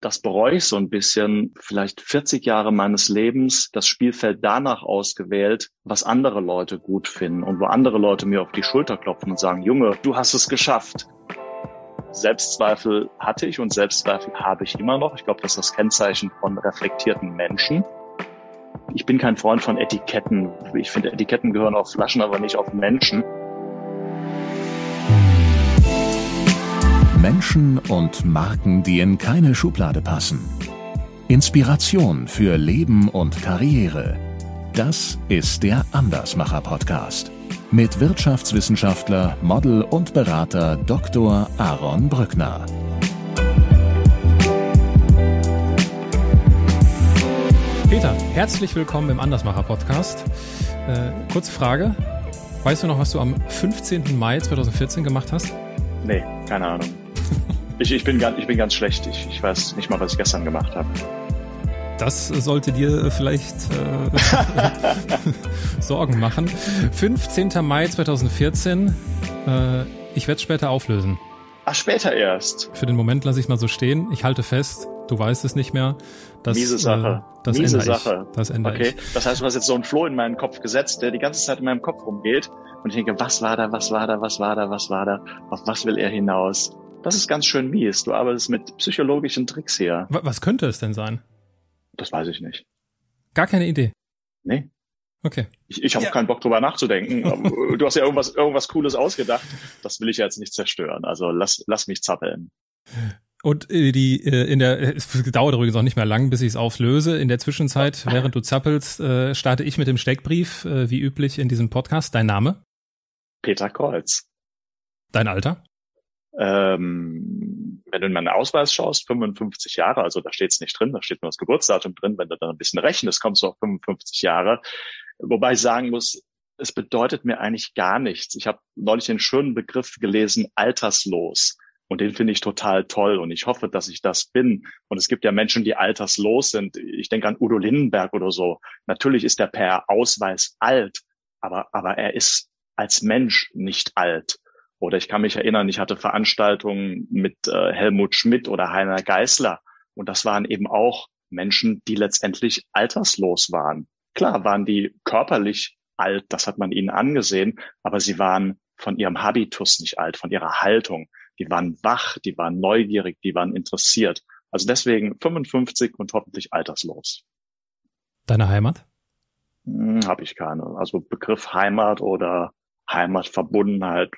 das bereue ich so ein bisschen, vielleicht 40 Jahre meines Lebens das Spielfeld danach ausgewählt, was andere Leute gut finden und wo andere Leute mir auf die Schulter klopfen und sagen, Junge, du hast es geschafft. Selbstzweifel hatte ich und Selbstzweifel habe ich immer noch. Ich glaube, das ist das Kennzeichen von reflektierten Menschen. Ich bin kein Freund von Etiketten. Ich finde, Etiketten gehören auf Flaschen, aber nicht auf Menschen. Menschen und Marken, die in keine Schublade passen. Inspiration für Leben und Karriere. Das ist der Andersmacher Podcast mit Wirtschaftswissenschaftler, Model und Berater Dr. Aaron Brückner. Peter, herzlich willkommen im Andersmacher Podcast. Äh, kurze Frage. Weißt du noch, was du am 15. Mai 2014 gemacht hast? Nee, keine Ahnung. Ich, ich, bin, ganz, ich bin ganz schlecht. Ich, ich weiß nicht mal, was ich gestern gemacht habe. Das sollte dir vielleicht äh, Sorgen machen. 15. Mai 2014. Äh, ich werde es später auflösen. Ach, später erst. Für den Moment lasse ich mal so stehen. Ich halte fest, du weißt es nicht mehr. Das, Miese Sache. Äh, das Miese Sache. Ich. Das ändere okay. ich. Das heißt, du hast jetzt so einen Floh in meinen Kopf gesetzt, der die ganze Zeit in meinem Kopf rumgeht. Und ich denke, was war da, was war da, was war da, was war da? Auf was will er hinaus? Das ist ganz schön mies. Du arbeitest mit psychologischen Tricks hier. Was könnte es denn sein? Das weiß ich nicht. Gar keine Idee. Nee. Okay. Ich, ich habe Ja. keinen Bock drüber nachzudenken. Du hast ja irgendwas, irgendwas Cooles ausgedacht. Das will ich ja jetzt nicht zerstören. Also lass, lass mich zappeln. Und äh, die äh, in der äh, es dauert übrigens auch nicht mehr lang, bis ich es auflöse. In der Zwischenzeit, während du zappelst, äh, starte ich mit dem Steckbrief, äh, wie üblich in diesem Podcast. Dein Name, Peter Kreuz. dein Alter, Ähm, wenn du in meinen Ausweis schaust, 55 Jahre, also da steht es nicht drin, da steht nur das Geburtsdatum drin. Wenn du dann ein bisschen rechnest, kommst du auf 55 Jahre. Wobei ich sagen muss, es bedeutet mir eigentlich gar nichts. Ich habe neulich den schönen Begriff gelesen, alterslos. Und den finde ich total toll. Und ich hoffe, dass ich das bin. Und es gibt ja Menschen, die alterslos sind. Ich denke an Udo Lindenberg oder so. Natürlich ist er per Ausweis alt, aber, aber er ist als Mensch nicht alt. Oder ich kann mich erinnern, ich hatte Veranstaltungen mit äh, Helmut Schmidt oder Heiner Geißler. Und das waren eben auch Menschen, die letztendlich alterslos waren. Klar waren die körperlich alt, das hat man ihnen angesehen, aber sie waren von ihrem Habitus nicht alt, von ihrer Haltung. Die waren wach, die waren neugierig, die waren interessiert. Also deswegen 55 und hoffentlich alterslos. deine Heimat, Hm, Habe ich keine. Also Begriff Heimat oder Heimatverbundenheit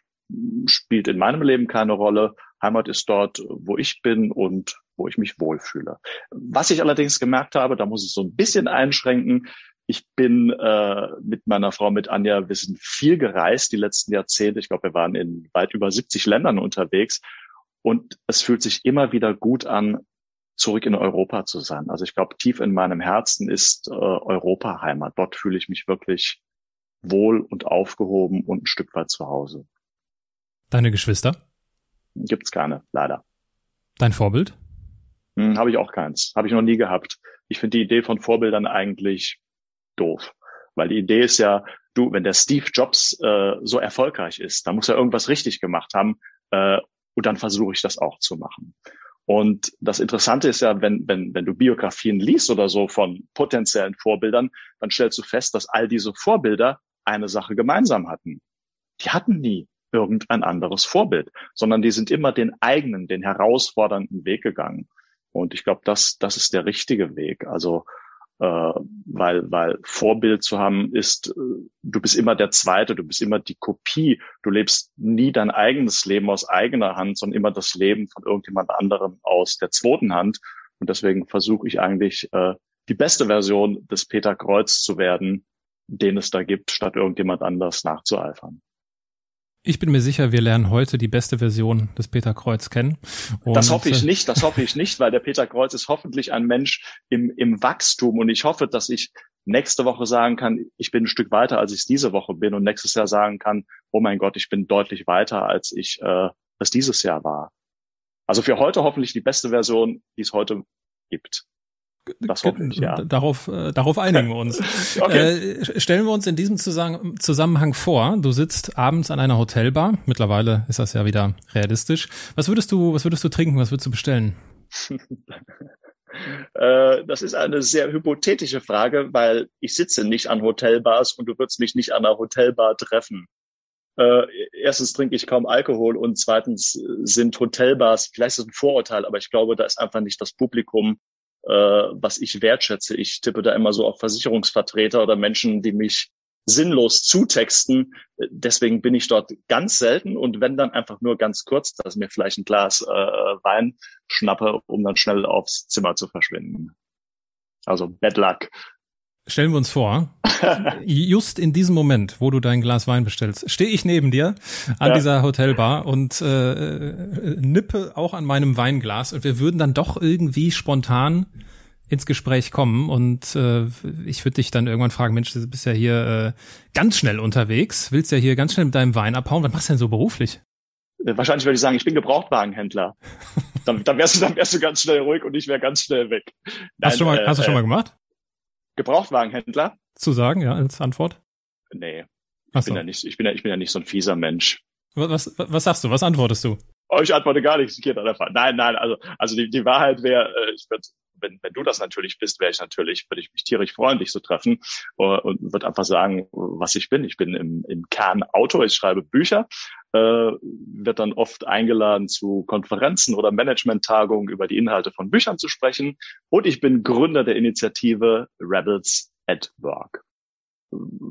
spielt in meinem Leben keine Rolle. Heimat ist dort, wo ich bin und wo ich mich wohlfühle. Was ich allerdings gemerkt habe, da muss ich so ein bisschen einschränken. Ich bin äh, mit meiner Frau, mit Anja, wir sind viel gereist die letzten Jahrzehnte. Ich glaube, wir waren in weit über 70 Ländern unterwegs. Und es fühlt sich immer wieder gut an, zurück in Europa zu sein. Also ich glaube, tief in meinem Herzen ist äh, Europa Heimat. Dort fühle ich mich wirklich wohl und aufgehoben und ein Stück weit zu Hause. Deine Geschwister, Gibt's keine, leider. dein Vorbild, Hm, Habe ich auch keins. Habe ich noch nie gehabt. Ich finde die Idee von Vorbildern eigentlich doof. Weil die Idee ist ja, du, wenn der Steve Jobs äh, so erfolgreich ist, dann muss er irgendwas richtig gemacht haben äh, und dann versuche ich das auch zu machen. Und das Interessante ist ja, wenn, wenn, wenn du Biografien liest oder so von potenziellen Vorbildern, dann stellst du fest, dass all diese Vorbilder eine Sache gemeinsam hatten. Die hatten nie irgendein anderes Vorbild, sondern die sind immer den eigenen, den herausfordernden Weg gegangen. Und ich glaube, das, das ist der richtige Weg. Also, äh, weil, weil Vorbild zu haben ist, äh, du bist immer der Zweite, du bist immer die Kopie. Du lebst nie dein eigenes Leben aus eigener Hand, sondern immer das Leben von irgendjemand anderem aus der zweiten Hand. Und deswegen versuche ich eigentlich, äh, die beste Version des Peter Kreuz zu werden, den es da gibt, statt irgendjemand anders nachzueifern. Ich bin mir sicher, wir lernen heute die beste Version des Peter Kreuz kennen. Und, Das hoffe ich äh, nicht, das hoffe ich nicht, weil der Peter Kreuz ist hoffentlich ein Mensch im, im Wachstum und ich hoffe, dass ich nächste Woche sagen kann, ich bin ein Stück weiter, als ich es diese Woche bin und nächstes Jahr sagen kann, oh mein Gott, ich bin deutlich weiter, als ich äh, es dieses Jahr war. Also für heute hoffentlich die beste Version, die es heute gibt. Das hoffe ich, ja. Darauf, äh, darauf einigen wir uns. Okay. äh, stellen wir uns in diesem Zusammen Zusammenhang vor, du sitzt abends an einer Hotelbar. Mittlerweile ist das ja wieder realistisch. Was würdest du, was würdest du trinken? Was würdest du bestellen? Äh, das ist eine sehr hypothetische Frage, weil ich sitze nicht an Hotelbars und du würdest mich nicht an einer Hotelbar treffen. Äh, erstens trinke ich kaum Alkohol und zweitens sind Hotelbars, vielleicht ist es ein Vorurteil, aber ich glaube, da ist einfach nicht das Publikum, äh, was ich wertschätze. Ich tippe da immer so auf Versicherungsvertreter oder Menschen, die mich sinnlos zutexten. Deswegen bin ich dort ganz selten und wenn dann einfach nur ganz kurz, dass mir vielleicht ein Glas äh, Wein schnappe, um dann schnell aufs Zimmer zu verschwinden. Also Bad Luck. Stellen wir uns vor, just in diesem Moment, wo du dein Glas Wein bestellst, stehe ich neben dir an ja. dieser Hotelbar und äh, nippe auch an meinem Weinglas und wir würden dann doch irgendwie spontan ins Gespräch kommen und äh, ich würde dich dann irgendwann fragen, Mensch, du bist ja hier äh, ganz schnell unterwegs, willst ja hier ganz schnell mit deinem Wein abhauen, was machst du denn so beruflich? Äh, wahrscheinlich würde ich sagen, ich bin Gebrauchtwagenhändler. dann, dann, wärst du, dann wärst du ganz schnell ruhig und ich wäre ganz schnell weg. Nein, hast, du, schon mal, äh, hast du schon mal äh, gemacht? Gebrauchtwagenhändler? Zu sagen, ja, als Antwort? Nee. Ich, bin ja nicht, ich, bin ja, ich bin ja nicht so ein fieser Mensch. Was, was, was sagst du? Was antwortest du? Oh, ich antworte gar nichts. Nein, nein, also, also die, die Wahrheit wäre, äh, ich würde wenn, wenn du das natürlich bist, wäre ich natürlich, würde ich mich tierisch freuen, dich zu treffen äh, und würde einfach sagen, was ich bin. Ich bin im, im Kern Autor, ich schreibe Bücher, äh, wird dann oft eingeladen zu Konferenzen oder Management-Tagungen über die Inhalte von Büchern zu sprechen und ich bin Gründer der Initiative Rebels at Work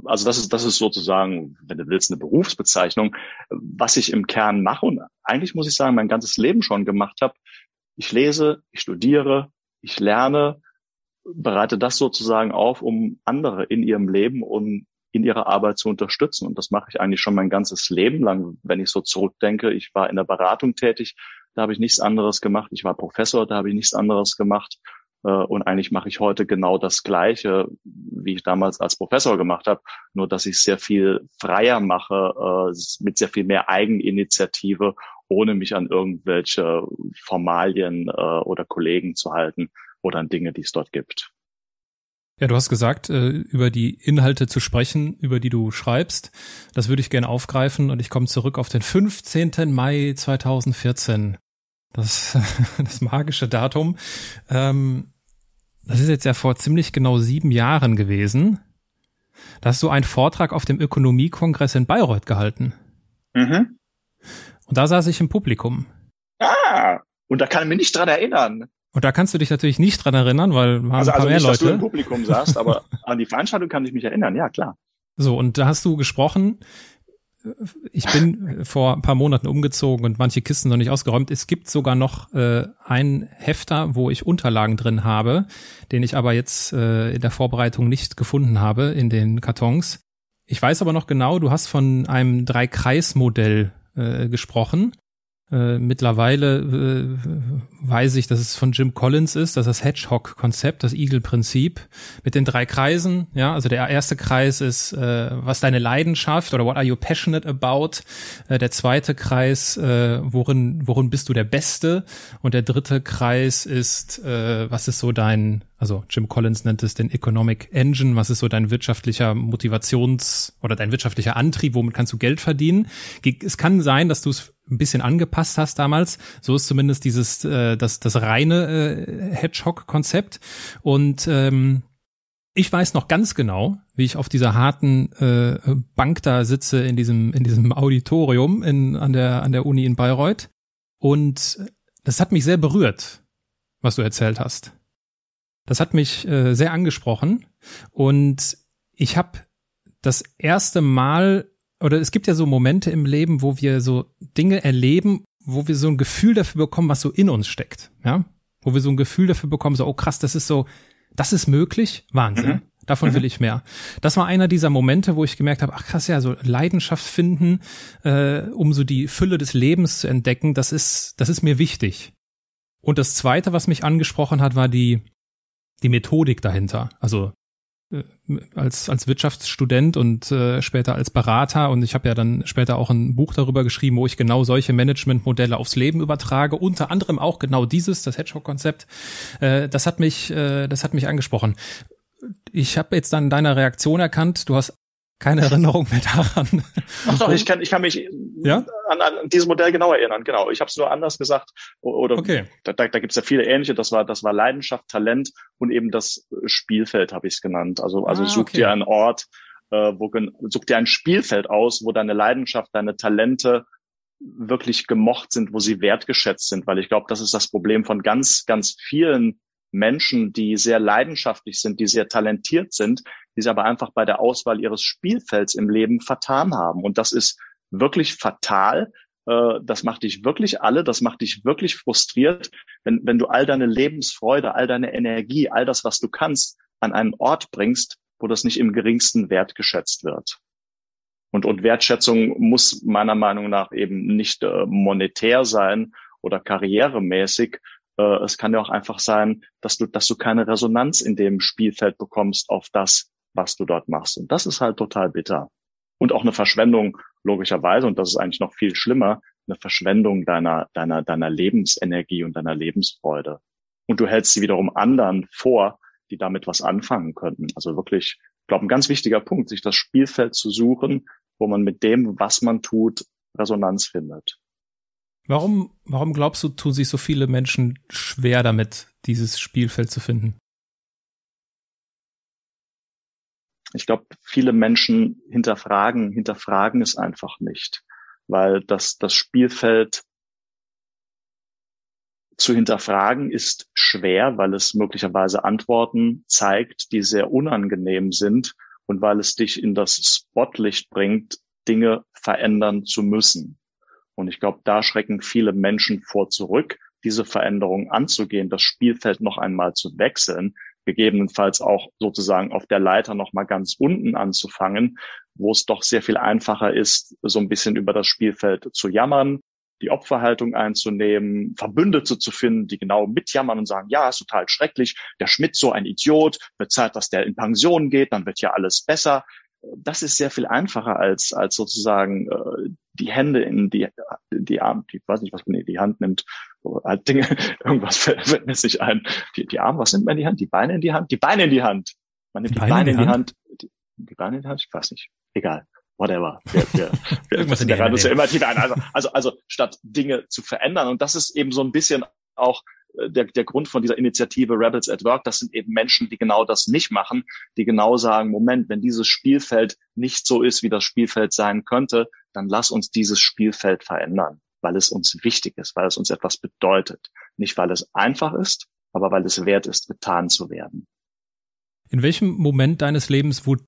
also das ist, das ist sozusagen, wenn du willst, eine Berufsbezeichnung, was ich im Kern mache und eigentlich muss ich sagen, mein ganzes Leben schon gemacht habe. Ich lese, ich studiere, ich lerne, bereite das sozusagen auf, um andere in ihrem Leben und in ihrer Arbeit zu unterstützen. Und das mache ich eigentlich schon mein ganzes Leben lang, wenn ich so zurückdenke. Ich war in der Beratung tätig, da habe ich nichts anderes gemacht. Ich war Professor, da habe ich nichts anderes gemacht. Äh, und eigentlich mache ich heute genau das Gleiche, wie ich damals als Professor gemacht habe, nur dass ich sehr viel freier mache, äh, mit sehr viel mehr Eigeninitiative ohne mich an irgendwelche Formalien äh, oder Kollegen zu halten oder an Dinge, die es dort gibt. Ja, du hast gesagt, äh, über die Inhalte zu sprechen, über die du schreibst. Das würde ich gerne aufgreifen und ich komme zurück auf den 15. Mai 2014. Das, das magische Datum. Ähm, das ist jetzt ja vor ziemlich genau sieben Jahren gewesen. Da hast du einen Vortrag auf dem Ökonomiekongress in Bayreuth gehalten. Mhm. Und da saß ich im Publikum. Ah, und da kann ich mich nicht dran erinnern. Und da kannst du dich natürlich nicht dran erinnern, weil wir haben also, ein paar also mehr nicht, Leute. Dass du im Publikum saßt, aber an die Veranstaltung kann ich mich erinnern, ja klar. So, und da hast du gesprochen. Ich bin vor ein paar Monaten umgezogen und manche Kisten noch nicht ausgeräumt. Es gibt sogar noch äh, einen Hefter, wo ich Unterlagen drin habe, den ich aber jetzt äh, in der Vorbereitung nicht gefunden habe in den Kartons. Ich weiß aber noch genau, du hast von einem Drei-Kreis-Modell äh, gesprochen. Äh, mittlerweile äh, weiß ich, dass es von Jim Collins ist, dass das Hedgehog-Konzept, das Eagle-Prinzip mit den drei Kreisen. Ja, also der erste Kreis ist, äh, was deine Leidenschaft oder what are you passionate about? Äh, der zweite Kreis, äh, worin worin bist du der Beste? Und der dritte Kreis ist, äh, was ist so dein also Jim Collins nennt es den Economic Engine. Was ist so dein wirtschaftlicher Motivations- oder dein wirtschaftlicher Antrieb? Womit kannst du Geld verdienen? Es kann sein, dass du es ein bisschen angepasst hast damals. So ist zumindest dieses äh, das das reine äh, Hedgehog-Konzept. Und ähm, ich weiß noch ganz genau, wie ich auf dieser harten äh, Bank da sitze in diesem in diesem Auditorium in an der an der Uni in Bayreuth. Und das hat mich sehr berührt, was du erzählt hast. Das hat mich äh, sehr angesprochen und ich habe das erste Mal oder es gibt ja so Momente im Leben, wo wir so Dinge erleben, wo wir so ein Gefühl dafür bekommen, was so in uns steckt, ja, wo wir so ein Gefühl dafür bekommen, so oh krass, das ist so, das ist möglich, Wahnsinn. Mhm. Davon will mhm. ich mehr. Das war einer dieser Momente, wo ich gemerkt habe, ach krass, ja, so Leidenschaft finden, äh, um so die Fülle des Lebens zu entdecken, das ist, das ist mir wichtig. Und das zweite, was mich angesprochen hat, war die, die Methodik dahinter. Also äh, als als Wirtschaftsstudent und äh, später als Berater und ich habe ja dann später auch ein Buch darüber geschrieben, wo ich genau solche Managementmodelle aufs Leben übertrage, unter anderem auch genau dieses, das Hedgehog-Konzept. Äh, das hat mich, äh, das hat mich angesprochen. Ich habe jetzt dann deiner Reaktion erkannt, du hast keine Erinnerung mehr daran. Ach doch, ich kann, ich kann mich ja? an, an dieses Modell genau erinnern. Genau, ich habe es nur anders gesagt. Oder okay. da, da, da gibt es ja viele ähnliche. Das war, das war Leidenschaft, Talent und eben das Spielfeld habe ich es genannt. Also, also ah, such okay. dir einen Ort, äh, wo such dir ein Spielfeld aus, wo deine Leidenschaft, deine Talente wirklich gemocht sind, wo sie wertgeschätzt sind, weil ich glaube, das ist das Problem von ganz, ganz vielen Menschen, die sehr leidenschaftlich sind, die sehr talentiert sind, die sie aber einfach bei der Auswahl ihres Spielfelds im Leben vertan haben. Und das ist wirklich fatal. Äh, das macht dich wirklich alle, das macht dich wirklich frustriert, wenn, wenn du all deine Lebensfreude, all deine Energie, all das, was du kannst, an einen Ort bringst, wo das nicht im geringsten Wert geschätzt wird. Und, und Wertschätzung muss meiner Meinung nach eben nicht äh, monetär sein oder karrieremäßig. Äh, es kann ja auch einfach sein, dass du, dass du keine Resonanz in dem Spielfeld bekommst auf das, was du dort machst. Und das ist halt total bitter. Und auch eine Verschwendung, logischerweise, und das ist eigentlich noch viel schlimmer, eine Verschwendung deiner, deiner, deiner Lebensenergie und deiner Lebensfreude. Und du hältst sie wiederum anderen vor, die damit was anfangen könnten. Also wirklich, ich glaube, ein ganz wichtiger Punkt, sich das Spielfeld zu suchen, wo man mit dem, was man tut, Resonanz findet. Warum, warum glaubst du, tun sich so viele Menschen schwer damit, dieses Spielfeld zu finden? Ich glaube, viele Menschen hinterfragen, hinterfragen es einfach nicht, weil das, das Spielfeld zu hinterfragen ist schwer, weil es möglicherweise Antworten zeigt, die sehr unangenehm sind und weil es dich in das Spotlicht bringt, Dinge verändern zu müssen. Und ich glaube, da schrecken viele Menschen vor zurück, diese Veränderung anzugehen, das Spielfeld noch einmal zu wechseln, gegebenenfalls auch sozusagen auf der Leiter noch mal ganz unten anzufangen, wo es doch sehr viel einfacher ist, so ein bisschen über das Spielfeld zu jammern, die Opferhaltung einzunehmen, Verbündete zu finden, die genau mitjammern und sagen, ja, ist total schrecklich, der Schmidt so ein Idiot, bezahlt, dass der in Pension geht, dann wird ja alles besser. Das ist sehr viel einfacher als, als sozusagen äh, die Hände in die, die Arme, die, weiß nicht, was man in die Hand nimmt, halt Dinge, irgendwas fällt, fällt mir nicht ein. Die, die Arme, was nimmt man in die Hand? Die Beine in die Hand? Die Beine in die Hand. Man nimmt die, die Beine, Beine in die Hand. Hand. Die, die Beine in die Hand? Ich weiß nicht. Egal whatever. Wir, wir, wir Irgendwas in der Hand ja immer tiefer ein. Also, also, also statt Dinge zu verändern. Und das ist eben so ein bisschen auch der, der Grund von dieser Initiative Rebels at Work. Das sind eben Menschen, die genau das nicht machen, die genau sagen, Moment, wenn dieses Spielfeld nicht so ist, wie das Spielfeld sein könnte, dann lass uns dieses Spielfeld verändern, weil es uns wichtig ist, weil es uns etwas bedeutet. Nicht, weil es einfach ist, aber weil es wert ist, getan zu werden. In welchem Moment deines Lebens wurde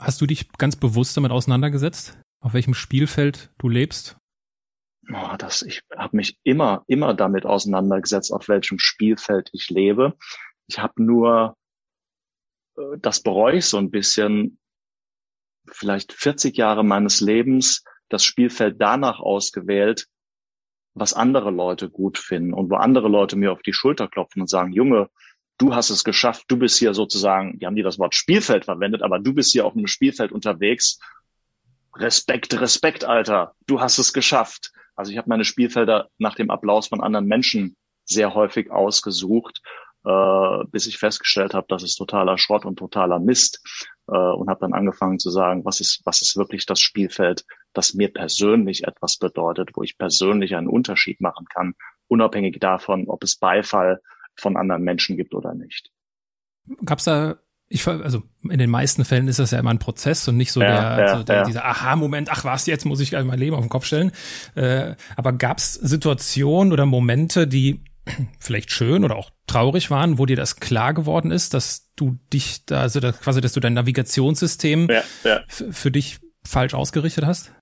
Hast du dich ganz bewusst damit auseinandergesetzt, auf welchem Spielfeld du lebst? Oh, das, ich habe mich immer, immer damit auseinandergesetzt, auf welchem Spielfeld ich lebe. Ich habe nur, äh, das bereue ich so ein bisschen, vielleicht 40 Jahre meines Lebens das Spielfeld danach ausgewählt, was andere Leute gut finden und wo andere Leute mir auf die Schulter klopfen und sagen, Junge, du hast es geschafft, du bist hier sozusagen, die haben die das Wort Spielfeld verwendet, aber du bist hier auf einem Spielfeld unterwegs. Respekt, Respekt, Alter, du hast es geschafft. Also ich habe meine Spielfelder nach dem Applaus von anderen Menschen sehr häufig ausgesucht, äh, bis ich festgestellt habe, das ist totaler Schrott und totaler Mist äh, und habe dann angefangen zu sagen, was ist, was ist wirklich das Spielfeld, das mir persönlich etwas bedeutet, wo ich persönlich einen Unterschied machen kann, unabhängig davon, ob es Beifall von anderen Menschen gibt oder nicht. Gab's da ich also in den meisten Fällen ist das ja immer ein Prozess und nicht so ja, der, ja, so der ja. dieser Aha-Moment, ach was, jetzt muss ich mein Leben auf den Kopf stellen. Äh, aber gab's Situationen oder Momente, die vielleicht schön oder auch traurig waren, wo dir das klar geworden ist, dass du dich da, also dass, quasi, dass du dein Navigationssystem für dich falsch ausgerichtet hast?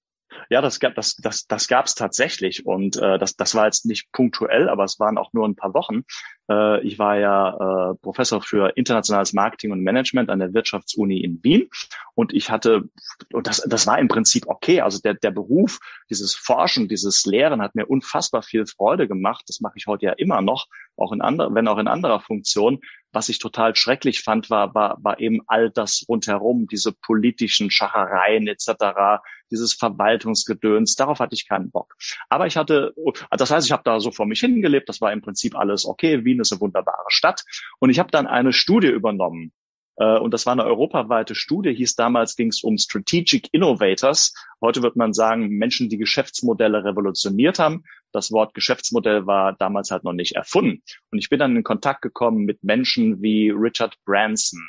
Ja, das gab das das das gab es tatsächlich und äh, das das war jetzt nicht punktuell, aber es waren auch nur ein paar Wochen. Äh, ich war ja äh, Professor für internationales Marketing und Management an der Wirtschaftsuni in Wien und ich hatte und das das war im Prinzip okay. Also der der Beruf, dieses Forschen, dieses Lehren hat mir unfassbar viel Freude gemacht. Das mache ich heute ja immer noch, auch in anderer, wenn auch in anderer Funktion. Was ich total schrecklich fand, war, war, war eben all das rundherum, diese politischen Schachereien etc., dieses Verwaltungsgedöns. Darauf hatte ich keinen Bock. Aber ich hatte, das heißt, ich habe da so vor mich hingelebt. Das war im Prinzip alles okay. Wien ist eine wunderbare Stadt. Und ich habe dann eine Studie übernommen Äh, und das war eine europaweite Studie, hieß damals, ging es um Strategic Innovators. Heute wird man sagen, Menschen, die Geschäftsmodelle revolutioniert haben. Das Wort Geschäftsmodell war damals halt noch nicht erfunden. Und ich bin dann in Kontakt gekommen mit Menschen wie Richard Branson,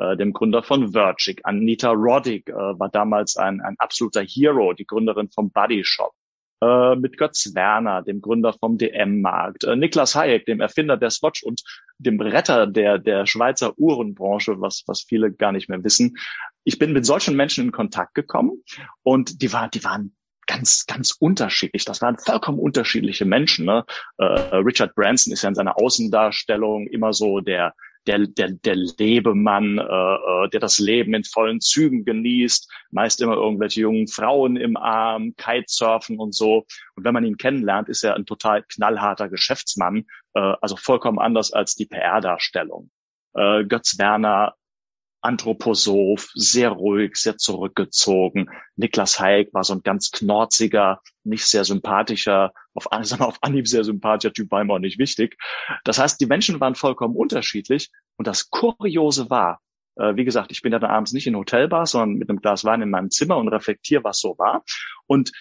äh, dem Gründer von Virgin. Anita Roddick äh, war damals ein, ein absoluter Hero, die Gründerin vom Buddy Shop äh, mit Götz Werner, dem Gründer vom DM-Markt, äh, Niklas Hayek, dem Erfinder der Swatch und dem Retter der, der Schweizer Uhrenbranche, was, was viele gar nicht mehr wissen. Ich bin mit solchen Menschen in Kontakt gekommen und die, war, die waren ganz, ganz unterschiedlich. Das waren vollkommen unterschiedliche Menschen. Ne? Äh, Richard Branson ist ja in seiner Außendarstellung immer so der, der, der, der Lebemann, äh, äh, der das Leben in vollen Zügen genießt, meist immer irgendwelche jungen Frauen im Arm, Kitesurfen und so. Und wenn man ihn kennenlernt, ist er ein total knallharter Geschäftsmann, äh, also vollkommen anders als die PR-Darstellung. Äh, Götz Werner Anthroposoph, sehr ruhig, sehr zurückgezogen. Niklas Haig war so ein ganz knorziger, nicht sehr sympathischer, auf, sagen auf Anhieb sehr sympathischer Typ, war ihm auch nicht wichtig. Das heißt, die Menschen waren vollkommen unterschiedlich. Und das Kuriose war, äh, wie gesagt, ich bin dann abends nicht in Hotelbars, sondern mit einem Glas Wein in meinem Zimmer und reflektiere, was so war. Und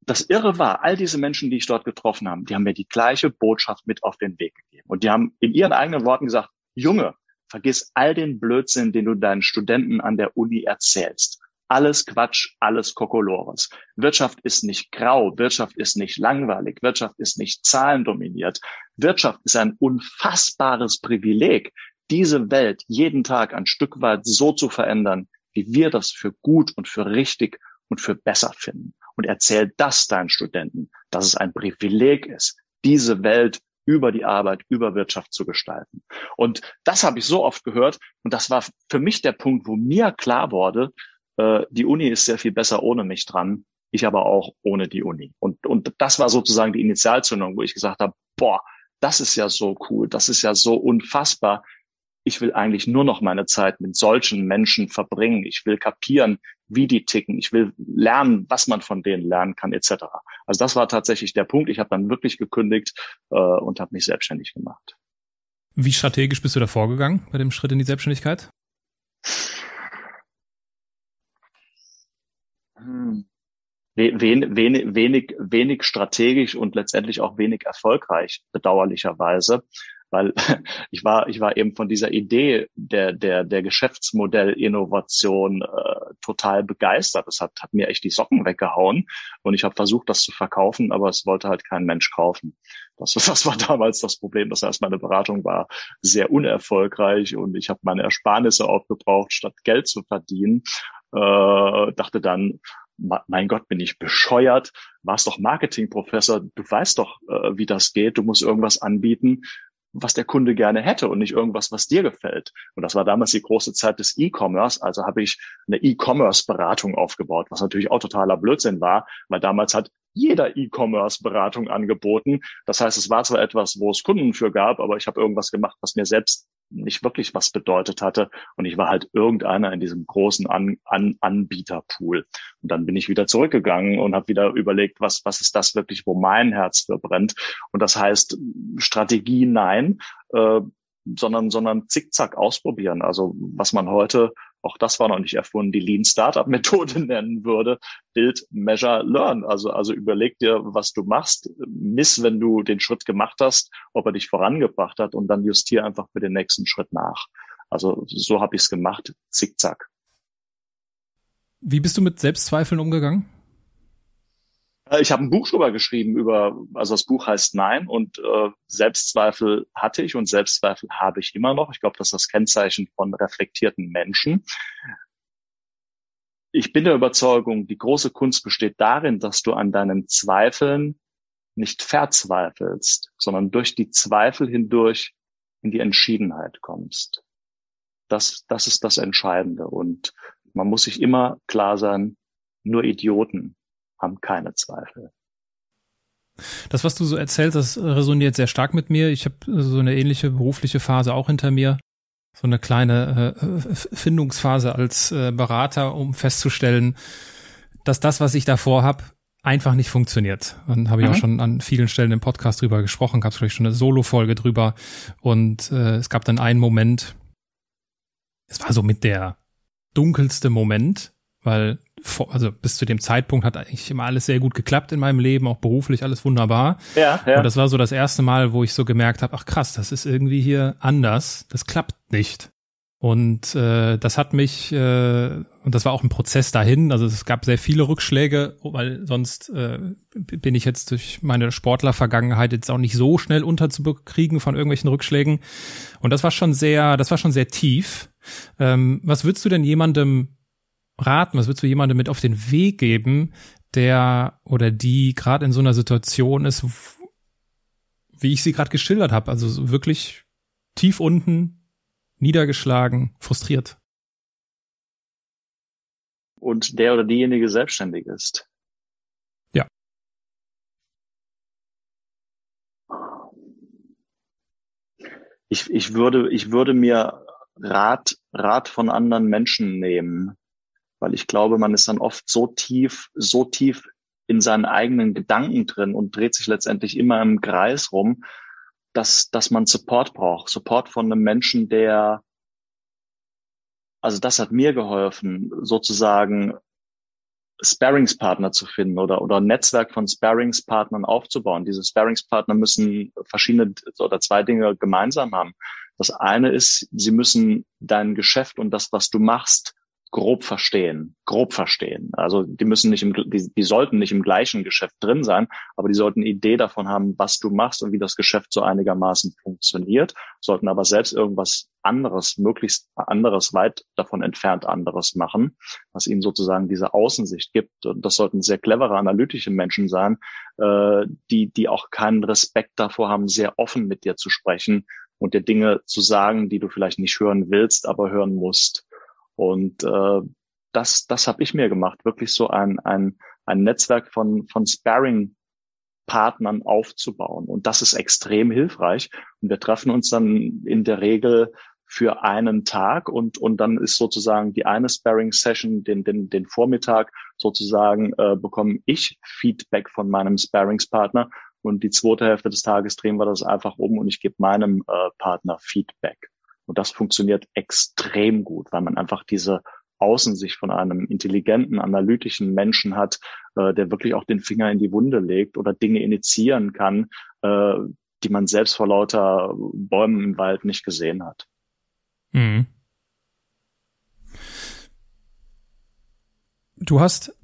das Irre war, all diese Menschen, die ich dort getroffen habe, die haben mir die gleiche Botschaft mit auf den Weg gegeben. Und die haben in ihren eigenen Worten gesagt, Junge, Vergiss all den Blödsinn, den du deinen Studenten an der Uni erzählst. Alles Quatsch, alles Kokolores. Wirtschaft ist nicht grau, Wirtschaft ist nicht langweilig, Wirtschaft ist nicht zahlendominiert. Wirtschaft ist ein unfassbares Privileg, diese Welt jeden Tag ein Stück weit so zu verändern, wie wir das für gut und für richtig und für besser finden. Und erzähl das deinen Studenten, dass es ein Privileg ist, diese Welt über die Arbeit, über Wirtschaft zu gestalten. Und das habe ich so oft gehört. Und das war für mich der Punkt, wo mir klar wurde, äh, die Uni ist sehr viel besser ohne mich dran. Ich aber auch ohne die Uni. Und, und das war sozusagen die Initialzündung, wo ich gesagt habe, boah, das ist ja so cool, das ist ja so unfassbar ich will eigentlich nur noch meine Zeit mit solchen Menschen verbringen. Ich will kapieren, wie die ticken. Ich will lernen, was man von denen lernen kann, etc. Also das war tatsächlich der Punkt. Ich habe dann wirklich gekündigt äh, und habe mich selbstständig gemacht. Wie strategisch bist du da vorgegangen bei dem Schritt in die Selbstständigkeit? Hm. Wen, wenig, wenig, wenig strategisch und letztendlich auch wenig erfolgreich, bedauerlicherweise weil ich war, ich war eben von dieser Idee der, der, der Geschäftsmodellinnovation äh, total begeistert. Das hat, hat mir echt die Socken weggehauen und ich habe versucht, das zu verkaufen, aber es wollte halt kein Mensch kaufen. Das, das war damals das Problem. Das heißt, meine Beratung war sehr unerfolgreich und ich habe meine Ersparnisse aufgebraucht, statt Geld zu verdienen. Äh, dachte dann, mein Gott, bin ich bescheuert, warst doch Marketingprofessor, du weißt doch, äh, wie das geht, du musst irgendwas anbieten, was der Kunde gerne hätte und nicht irgendwas, was dir gefällt. Und das war damals die große Zeit des E-Commerce. Also habe ich eine E-Commerce-Beratung aufgebaut, was natürlich auch totaler Blödsinn war, weil damals hat jeder E-Commerce-Beratung angeboten. Das heißt, es war zwar etwas, wo es Kunden für gab, aber ich habe irgendwas gemacht, was mir selbst nicht wirklich was bedeutet hatte. Und ich war halt irgendeiner in diesem großen An An Anbieterpool. Und dann bin ich wieder zurückgegangen und habe wieder überlegt, was, was ist das wirklich, wo mein Herz für brennt. Und das heißt, Strategie nein, äh, sondern, sondern zickzack ausprobieren. Also was man heute auch das war noch nicht erfunden, die Lean Startup Methode nennen würde. Build, Measure, Learn. Also, also überleg dir, was du machst, miss, wenn du den Schritt gemacht hast, ob er dich vorangebracht hat und dann justier einfach für den nächsten Schritt nach. Also so habe ich es gemacht, zickzack. Wie bist du mit Selbstzweifeln umgegangen? Äh, ich habe ein Buch drüber geschrieben über, also das Buch heißt Nein und äh, Selbstzweifel hatte ich und Selbstzweifel habe ich immer noch. Ich glaube, das ist das Kennzeichen von reflektierten Menschen. Ich bin der Überzeugung, die große Kunst besteht darin, dass du an deinen Zweifeln nicht verzweifelst, sondern durch die Zweifel hindurch in die Entschiedenheit kommst. Das, das ist das Entscheidende. Und man muss sich immer klar sein, nur Idioten haben keine Zweifel. Das, was du so erzählst, das resoniert sehr stark mit mir. Ich habe so eine ähnliche berufliche Phase auch hinter mir. So eine kleine äh, Findungsphase als äh, Berater, um festzustellen, dass das, was ich davor habe, einfach nicht funktioniert. Dann habe ich mhm. auch schon an vielen Stellen im Podcast drüber gesprochen, gab es vielleicht schon eine Solo-Folge drüber. Und äh, es gab dann einen Moment, es war so mit der dunkelste Moment, weil vor, also bis zu dem Zeitpunkt hat eigentlich immer alles sehr gut geklappt in meinem Leben, auch beruflich alles wunderbar. Ja, ja. Und das war so das erste Mal, wo ich so gemerkt habe, ach krass, das ist irgendwie hier anders, das klappt nicht. Und äh, das hat mich, äh, und das war auch ein Prozess dahin, also es gab sehr viele Rückschläge, weil sonst äh, bin ich jetzt durch meine Sportlervergangenheit jetzt auch nicht so schnell unterzukriegen von irgendwelchen Rückschlägen. Und das war schon sehr, das war schon sehr tief. Ähm, was würdest du denn jemandem raten, was würdest du jemandem mit auf den Weg geben, der oder die gerade in so einer Situation ist, wie ich sie gerade geschildert habe, also wirklich tief unten, niedergeschlagen, frustriert. Und der oder diejenige selbstständig ist. Ja. Ich, ich würde, ich würde mir Rat, Rat von anderen Menschen nehmen, weil ich glaube, man ist dann oft so tief, so tief in seinen eigenen Gedanken drin und dreht sich letztendlich immer im Kreis rum, dass, dass man Support braucht. Support von einem Menschen, der, also das hat mir geholfen, sozusagen Sparringspartner zu finden oder, oder ein Netzwerk von Sparringspartnern aufzubauen. Diese Sparringspartner müssen verschiedene oder zwei Dinge gemeinsam haben. Das eine ist, sie müssen dein Geschäft und das, was du machst, grob verstehen, grob verstehen. Also die müssen nicht im, die, die sollten nicht im gleichen Geschäft drin sein, aber die sollten eine Idee davon haben, was du machst und wie das Geschäft so einigermaßen funktioniert, sollten aber selbst irgendwas anderes, möglichst anderes, weit davon entfernt anderes machen, was ihnen sozusagen diese Außensicht gibt. Und das sollten sehr clevere, analytische Menschen sein, äh, die, die auch keinen Respekt davor haben, sehr offen mit dir zu sprechen und dir Dinge zu sagen, die du vielleicht nicht hören willst, aber hören musst. Und äh, das, das habe ich mir gemacht, wirklich so ein, ein, ein Netzwerk von, von Sparring Partnern aufzubauen. Und das ist extrem hilfreich. Und wir treffen uns dann in der Regel für einen Tag und, und dann ist sozusagen die eine Sparring-Session, den, den, den Vormittag sozusagen äh, bekomme ich Feedback von meinem Sparringspartner und die zweite Hälfte des Tages drehen wir das einfach um und ich gebe meinem äh, Partner Feedback. Und das funktioniert extrem gut, weil man einfach diese Außensicht von einem intelligenten, analytischen Menschen hat, äh, der wirklich auch den Finger in die Wunde legt oder Dinge initiieren kann, äh, die man selbst vor lauter Bäumen im Wald nicht gesehen hat. Mhm. Du hast,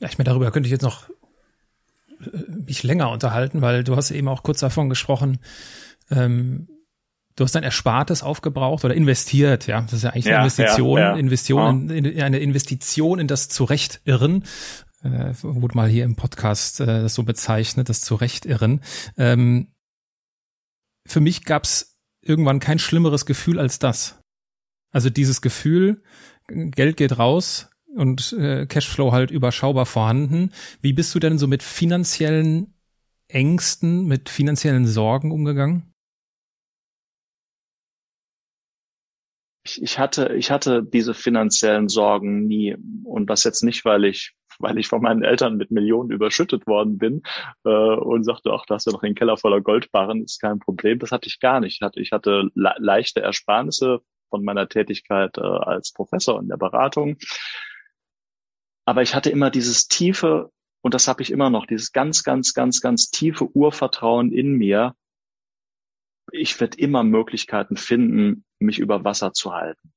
ich meine, darüber könnte ich jetzt noch äh, mich länger unterhalten, weil du hast eben auch kurz davon gesprochen, ähm, du hast dein Erspartes aufgebraucht oder investiert, ja. Das ist ja eigentlich eine Investition, ja, ja. Investition, in, in, eine Investition in das Zurechtirren. Äh, wurde mal hier im Podcast äh, das so bezeichnet, das Zurechtirren. Ähm, für mich gab's irgendwann kein schlimmeres Gefühl als das. Also dieses Gefühl, Geld geht raus und äh, Cashflow halt überschaubar vorhanden. Wie bist du denn so mit finanziellen Ängsten, mit finanziellen Sorgen umgegangen? Ich, ich hatte, ich hatte diese finanziellen Sorgen nie. Und das jetzt nicht, weil ich, weil ich von meinen Eltern mit Millionen überschüttet worden bin äh, und sagte, ach, da hast du noch den Keller voller Goldbarren, ist kein Problem. Das hatte ich gar nicht. Ich hatte, ich hatte le leichte Ersparnisse von meiner Tätigkeit äh, als Professor in der Beratung. Aber ich hatte immer dieses tiefe, und das habe ich immer noch, dieses ganz, ganz, ganz, ganz tiefe Urvertrauen in mir, ich werde immer Möglichkeiten finden, mich über Wasser zu halten.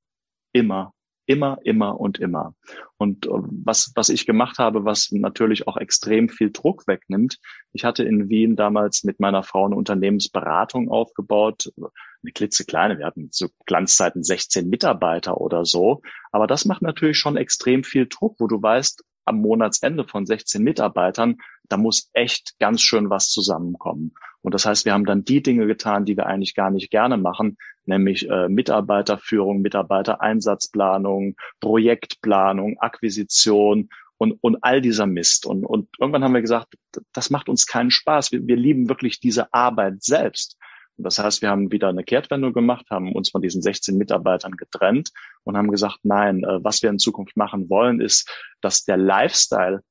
Immer, immer, immer und immer. Und äh, was, was ich gemacht habe, was natürlich auch extrem viel Druck wegnimmt. Ich hatte in Wien damals mit meiner Frau eine Unternehmensberatung aufgebaut, eine klitzekleine, wir hatten zu Glanzzeiten 16 Mitarbeiter oder so. Aber das macht natürlich schon extrem viel Druck, wo du weißt, am Monatsende von 16 Mitarbeitern, da muss echt ganz schön was zusammenkommen. Und das heißt, wir haben dann die Dinge getan, die wir eigentlich gar nicht gerne machen, nämlich äh, Mitarbeiterführung, Mitarbeitereinsatzplanung, Projektplanung, Akquisition und, und all dieser Mist. Und, und irgendwann haben wir gesagt, das macht uns keinen Spaß. Wir, wir lieben wirklich diese Arbeit selbst. Und das heißt, wir haben wieder eine Kehrtwendung gemacht, haben uns von diesen 16 Mitarbeitern getrennt und haben gesagt, nein, äh, was wir in Zukunft machen wollen, ist, dass der Lifestyle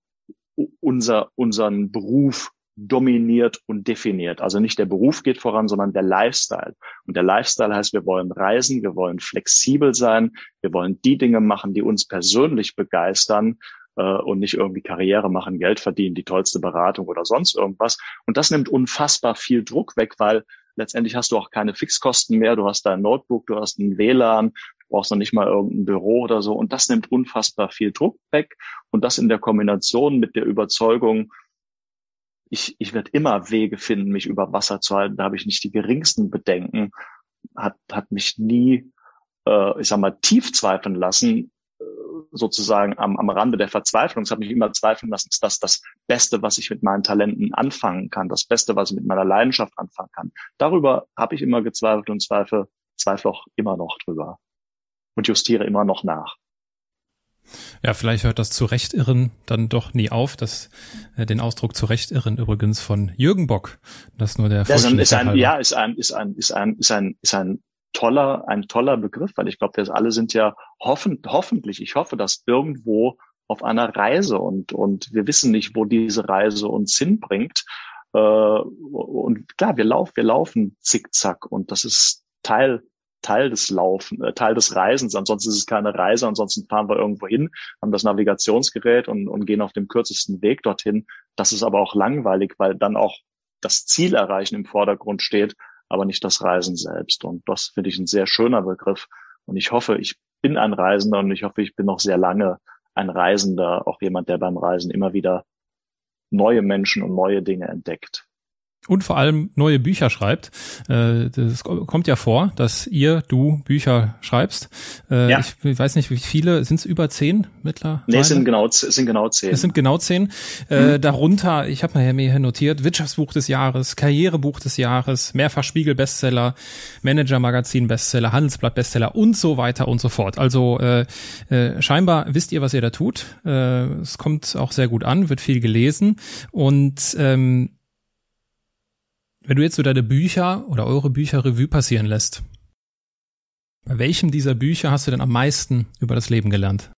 unser, unseren Beruf dominiert und definiert. Also nicht der Beruf geht voran, sondern der Lifestyle. Und der Lifestyle heißt, wir wollen reisen, wir wollen flexibel sein, wir wollen die Dinge machen, die uns persönlich begeistern äh, und nicht irgendwie Karriere machen, Geld verdienen, die tollste Beratung oder sonst irgendwas. Und das nimmt unfassbar viel Druck weg, weil letztendlich hast du auch keine Fixkosten mehr. Du hast dein Notebook, du hast ein WLAN, du brauchst noch nicht mal irgendein Büro oder so. Und das nimmt unfassbar viel Druck weg. Und das in der Kombination mit der Überzeugung, ich, ich werde immer Wege finden, mich über Wasser zu halten. Da habe ich nicht die geringsten Bedenken. Hat, hat mich nie, äh, ich sag mal, tief zweifeln lassen, sozusagen am, am Rande der Verzweiflung. Es hat mich immer zweifeln lassen, ist das das Beste, was ich mit meinen Talenten anfangen kann, das Beste, was ich mit meiner Leidenschaft anfangen kann. Darüber habe ich immer gezweifelt und zweifle, zweifle auch immer noch drüber und justiere immer noch nach. Ja, vielleicht hört das Zurechtirren dann doch nie auf. Das, äh, den Ausdruck Zurechtirren übrigens von Jürgen Bock. Das nur der das ist ein, Ja, ist ein, ist ein, ist ein, ist ein, ist ein toller, ein toller Begriff, weil ich glaube, wir alle sind ja hoffen, hoffentlich, ich hoffe, dass irgendwo auf einer Reise und, und wir wissen nicht, wo diese Reise uns hinbringt. Äh, und klar, wir laufen, wir laufen zickzack und das ist Teil Teil des Laufen, äh, Teil des Reisens. Ansonsten ist es keine Reise, ansonsten fahren wir irgendwo hin, haben das Navigationsgerät und, und gehen auf dem kürzesten Weg dorthin. Das ist aber auch langweilig, weil dann auch das Ziel erreichen im Vordergrund steht, aber nicht das Reisen selbst. Und das finde ich ein sehr schöner Begriff. Und ich hoffe, ich bin ein Reisender und ich hoffe, ich bin noch sehr lange ein Reisender, auch jemand, der beim Reisen immer wieder neue Menschen und neue Dinge entdeckt und vor allem neue Bücher schreibt. Äh, das kommt ja vor, dass ihr, du Bücher schreibst. Äh, ja. Ich weiß nicht, wie viele, sind es über zehn mittlerweile? Nee, es sind genau, es sind genau zehn. Es sind genau zehn. Äh, mhm. darunter, ich habe mir hier notiert, Wirtschaftsbuch des Jahres, Karrierebuch des Jahres, mehrfach Spiegel-Bestseller, Manager-Magazin-Bestseller, Handelsblatt-Bestseller und so weiter und so fort. Also äh, äh, scheinbar wisst ihr, was ihr da tut. Äh, es kommt auch sehr gut an, wird viel gelesen und ähm, wenn du jetzt so deine Bücher oder eure Bücher Revue passieren lässt, bei welchem dieser Bücher hast du denn am meisten über das Leben gelernt?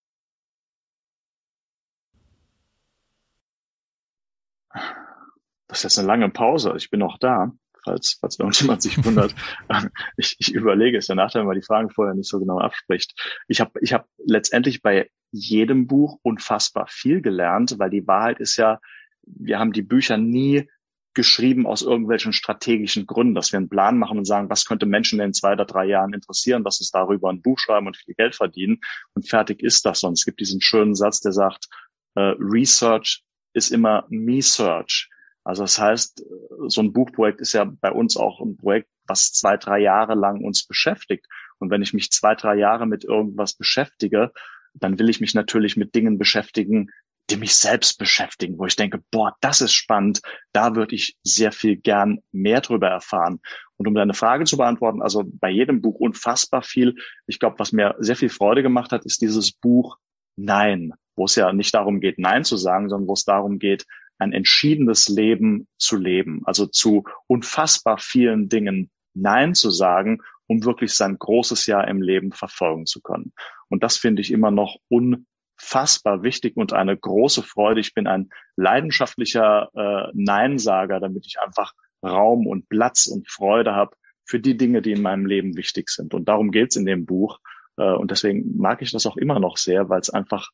Das ist jetzt eine lange Pause. Ich bin noch da, falls, falls irgendjemand sich wundert. ich, ich überlege es ja nachher, weil die Fragen vorher nicht so genau abspricht. Ich habe ich hab letztendlich bei jedem Buch unfassbar viel gelernt, weil die Wahrheit ist ja, wir haben die Bücher nie geschrieben aus irgendwelchen strategischen Gründen, dass wir einen Plan machen und sagen, was könnte Menschen in zwei oder drei Jahren interessieren, dass uns darüber ein Buch schreiben und viel Geld verdienen und fertig ist das. Sonst gibt diesen schönen Satz, der sagt, äh, Research ist immer Me-Search. Also das heißt, so ein Buchprojekt ist ja bei uns auch ein Projekt, was zwei, drei Jahre lang uns beschäftigt. Und wenn ich mich zwei, drei Jahre mit irgendwas beschäftige, dann will ich mich natürlich mit Dingen beschäftigen, die mich selbst beschäftigen, wo ich denke, boah, das ist spannend, da würde ich sehr viel gern mehr drüber erfahren. Und um deine Frage zu beantworten, also bei jedem Buch unfassbar viel. Ich glaube, was mir sehr viel Freude gemacht hat, ist dieses Buch Nein, wo es ja nicht darum geht, Nein zu sagen, sondern wo es darum geht, ein entschiedenes Leben zu leben. Also zu unfassbar vielen Dingen Nein zu sagen, um wirklich sein großes Jahr im Leben verfolgen zu können. Und das finde ich immer noch un unfassbar wichtig und eine große Freude. Ich bin ein leidenschaftlicher äh, Neinsager, damit ich einfach Raum und Platz und Freude habe für die Dinge, die in meinem Leben wichtig sind. Und darum geht's in dem Buch. Äh, und deswegen mag ich das auch immer noch sehr, weil es einfach